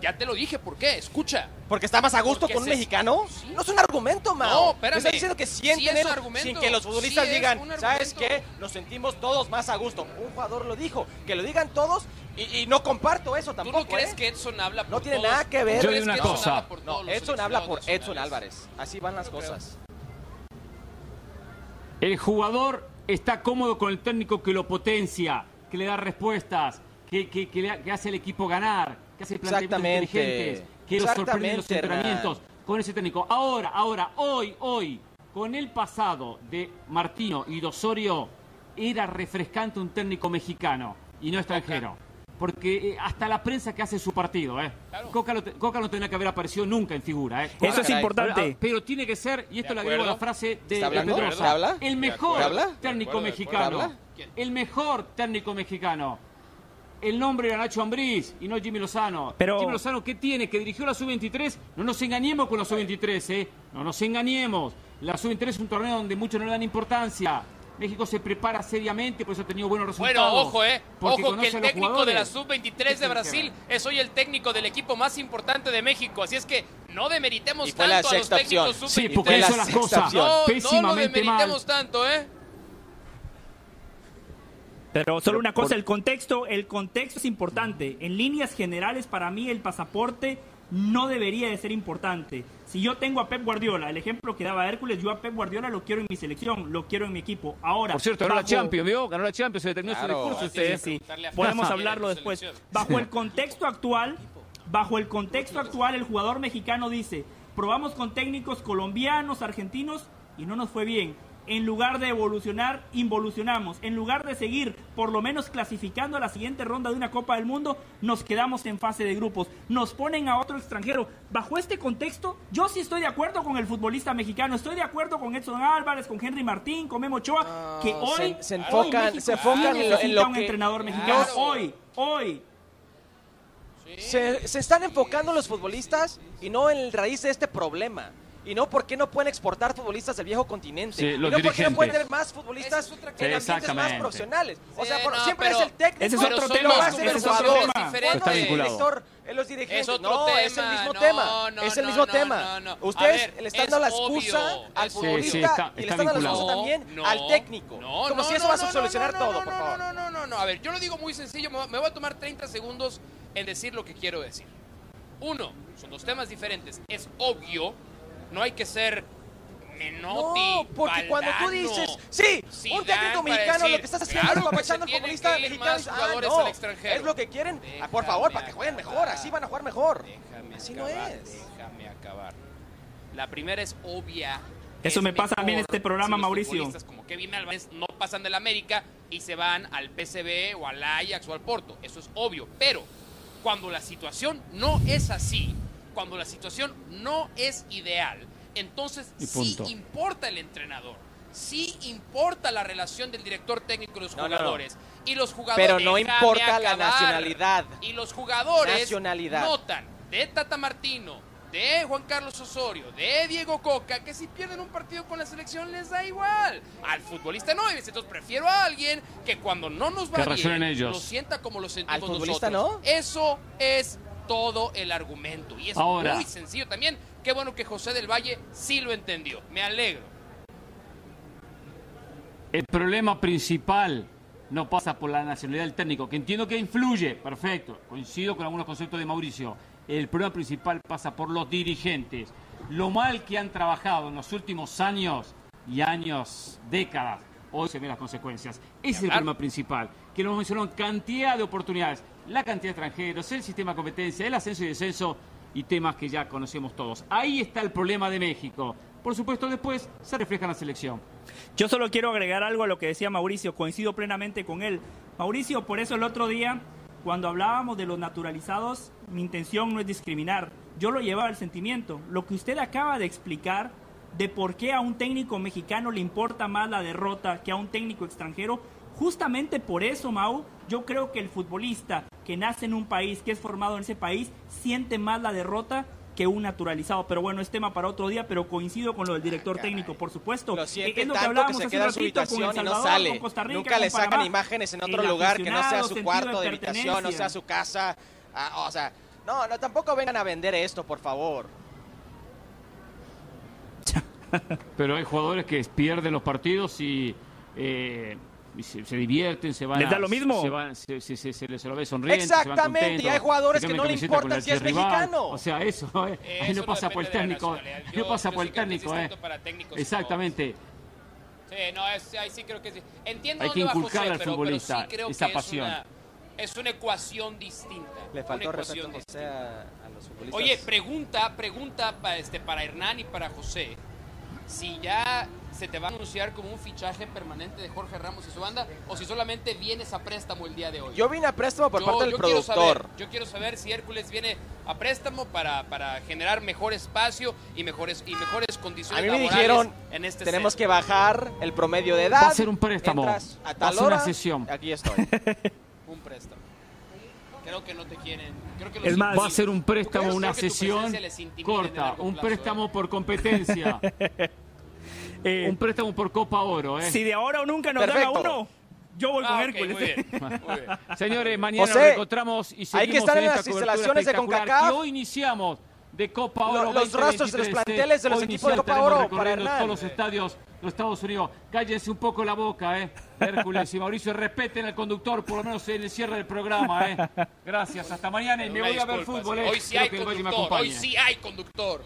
Ya te lo dije, ¿por qué? Escucha. ¿Porque está más a gusto con un se- mexicano? Sí. No es un argumento, Mao. No, espérame. Me estás diciendo que Sí sienten es un eso argumento. sin que los futbolistas Sí digan, ¿sabes qué? Nos sentimos todos más a gusto. Un jugador lo dijo. Que lo digan todos y, y no comparto eso ¿Tú tampoco, no crees ¿eh? que Edson habla por No tiene todos? nada que ¿Tú ver. Yo digo una Edson cosa. habla No, Edson habla por Edson nacionales? Álvarez. Así van las creo. cosas. El jugador está cómodo con el técnico que lo potencia, que le da respuestas, que, que- que le- que hace al equipo ganar, que hace planteamientos inteligentes, que lo sorprende en los entrenamientos con ese técnico. Ahora, ahora, hoy, hoy, con el pasado de Martino y de Osorio, era refrescante un técnico mexicano y no extranjero. Porque eh, hasta la prensa que hace su partido, ¿eh? Coca, lo te- Coca no tendría que haber aparecido nunca en figura, ¿eh? Eso es importante. Pero tiene que ser, y esto le agrego a la frase de, ¿Está de? Pedrosa, el mejor técnico mexicano, el mejor técnico mexicano. El nombre era Nacho Ambriz y no Jimmy Lozano. Pero- Jimmy Lozano, ¿qué tiene? Que dirigió la Sub-23. No nos engañemos con la Sub-23, ¿eh? No nos engañemos. La Sub-23 es un torneo donde muchos no le dan importancia. México se prepara seriamente, por eso ha tenido buenos resultados. Bueno, ojo, eh. Ojo que el técnico de la sub-23 de Brasil es hoy el técnico del equipo más importante de México. Así es que no demeritemos tanto a los técnicos opción. Sí, sub-23. porque las cosas no, no lo mal. demeritemos tanto, ¿eh? Pero solo Pero una cosa, por- el contexto, el contexto es importante. En líneas generales, para mí el pasaporte no debería de ser importante. Si yo tengo a Pep Guardiola, el ejemplo que daba Hércules, yo a Pep Guardiola lo quiero en mi selección, lo quiero en mi equipo. Ahora, Por cierto, ganó la Champions, ¿vio? Ganó la Champions, se determinó Claro. su discurso usted. Sí, podemos hablarlo de después. selección. Bajo el contexto actual, bajo el contexto actual, el jugador mexicano dice, probamos con técnicos colombianos, argentinos y no nos fue bien. En lugar de evolucionar, involucionamos. En lugar de seguir por lo menos clasificando a la siguiente ronda de una Copa del Mundo, nos quedamos en fase de grupos. Nos ponen a otro extranjero. Bajo este contexto, yo sí estoy de acuerdo con el futbolista mexicano. Estoy de acuerdo con Edson Álvarez, con Henry Martín, con Memo Ochoa, que hoy se- enfocan- se enfocan sí en lo- en lo un que- entrenador mexicano. Claro. Hoy, hoy. Se, se están enfocando los futbolistas y no en el raíz de este problema. Y no por qué no pueden exportar futbolistas del viejo continente. Sí, y no por qué no pueden tener más futbolistas en ambientes más profesionales. O sea, Sí, por- no, siempre pero es el técnico. ese es otro tema, es otro jugador. tema. ¿Cuándo diferentes. Está vinculado. eh, los dirigentes? Es otro no, tema. es el mismo no, tema. no, es el mismo no, tema. no, no. A Ustedes ver, le están es dando la excusa obvio, al futbolista Sí, sí, está- y le está están dando la excusa también No, al técnico. no, como no, si eso no, va a no, solucionar no, no, todo, no, por favor. No, no, no, no. A ver, yo lo digo muy sencillo. Me voy a tomar 30 segundos en decir lo que quiero decir. Uno, son dos temas diferentes. Es obvio, no hay que ser Menotti, No, porque cuando tú dices, sí, Zidane un técnico mexicano decir, lo que estás haciendo claro es apapachando al futbolista mexicano. ah, no, al extranjero. es lo que quieren. Ah, por favor, para que jueguen mejor, así van a jugar mejor. Déjame Así no acabar, es. Déjame acabar. La primera es obvia. Eso Es me pasa a mí en este programa, si Mauricio. Como Kevin Álvarez no pasan del América y se van al PSV o al Ajax o al Porto. Eso es obvio. Pero cuando la situación no es así, cuando la situación no es ideal, entonces sí importa el entrenador. Sí importa la relación del director técnico y los No, no, no. jugadores. Y los jugadores. Pero no importa la nacionalidad. Y los jugadores Nacionalidad. notan de Tata Martino, de Juan Carlos Osorio, de Diego Coca, que si pierden un partido con la selección les da igual. Al futbolista no, entonces prefiero a alguien que cuando no nos va bien, ellos. lo sienta como lo sentimos Al futbolista nosotros. no. Eso es todo el argumento. Y es Ahora. muy sencillo también. Qué bueno que José del Valle sí lo entendió. Me alegro. El problema principal no pasa por la nacionalidad del técnico, que entiendo que influye, perfecto, coincido con algunos conceptos de Mauricio. El problema principal pasa por los dirigentes. Lo mal que han trabajado en los últimos años y años, décadas, hoy se ven las consecuencias. Ese es el problema principal, que nos mencionó cantidad de oportunidades, la cantidad de extranjeros, el sistema de competencia, el ascenso y descenso y temas que ya conocemos todos. Ahí está el problema de México. Por supuesto, después se refleja en la selección. Yo solo quiero agregar algo a lo que decía Mauricio, coincido plenamente con él. Mauricio, por eso el otro día, cuando hablábamos de los naturalizados, mi intención no es discriminar, yo lo llevaba al sentimiento. Lo que usted acaba de explicar de por qué a un técnico mexicano le importa más la derrota que a un técnico extranjero, justamente por eso, Mau, yo creo que el futbolista que nace en un país, que es formado en ese país, siente más la derrota que un naturalizado. Pero bueno, es tema para otro día, pero coincido con lo del director técnico, por supuesto. Lo siente es lo tanto que, se queda en su habitación y no sale. Nunca le sacan imágenes en otro lugar que no sea su cuarto de, habitación, no sea su casa. Ah, o sea, no, no, tampoco vengan a vender esto, por favor. [laughs] Pero hay jugadores que pierden los partidos y eh, se, divierten, se van. ¿Les da lo mismo? Se, van, se, les lo ve sonriendo. Exactamente, y hay jugadores que no le importa si es mexicano. O sea, eso, eh, ahí no pasa por el técnico. no pasa por el técnico, eh. Exactamente. Sí, no, ahí sí creo que sí. Entiendo hay que inculcar al futbolista esa pasión. Es una, ecuación distinta. Le faltó respeto a, los futbolistas. Oye, pregunta, pregunta para, este, para Hernán y para José. Si ya se te va a anunciar como un fichaje permanente de Jorge Ramos y su banda o si solamente vienes a préstamo el día de hoy. Yo vine a préstamo por parte del productor. yo quiero saber si Hércules viene a préstamo para, para generar mejor espacio y mejores y mejores condiciones A mí me dijeron, en este tenemos que bajar el promedio de edad. Va a ser un préstamo. a tal va a una sesión. Aquí estoy. [laughs] un préstamo. Creo que no te quieren. Creo que es más, va a ser un préstamo, una sesión corta, un préstamo ¿eh? por competencia. [laughs] Eh, un préstamo por Copa Oro, ¿eh? Si de ahora o nunca nos dan a uno, yo voy con ah, Hércules. [laughs] Señores, mañana nos encontramos y seguimos hay que estar en, las instalaciones de CONCACAF. hoy iniciamos de Copa Oro. Los, rostros de los planteles de los equipos de Copa Oro para todos los estadios de los Estados Unidos. Cállense un poco la boca, ¿eh? Hércules y Mauricio, respeten al conductor, por lo menos en el cierre del programa, ¿eh? Gracias, hasta mañana y me voy a ver fútbol, ¿eh? Hoy sí hay conductor, hoy sí hay conductor.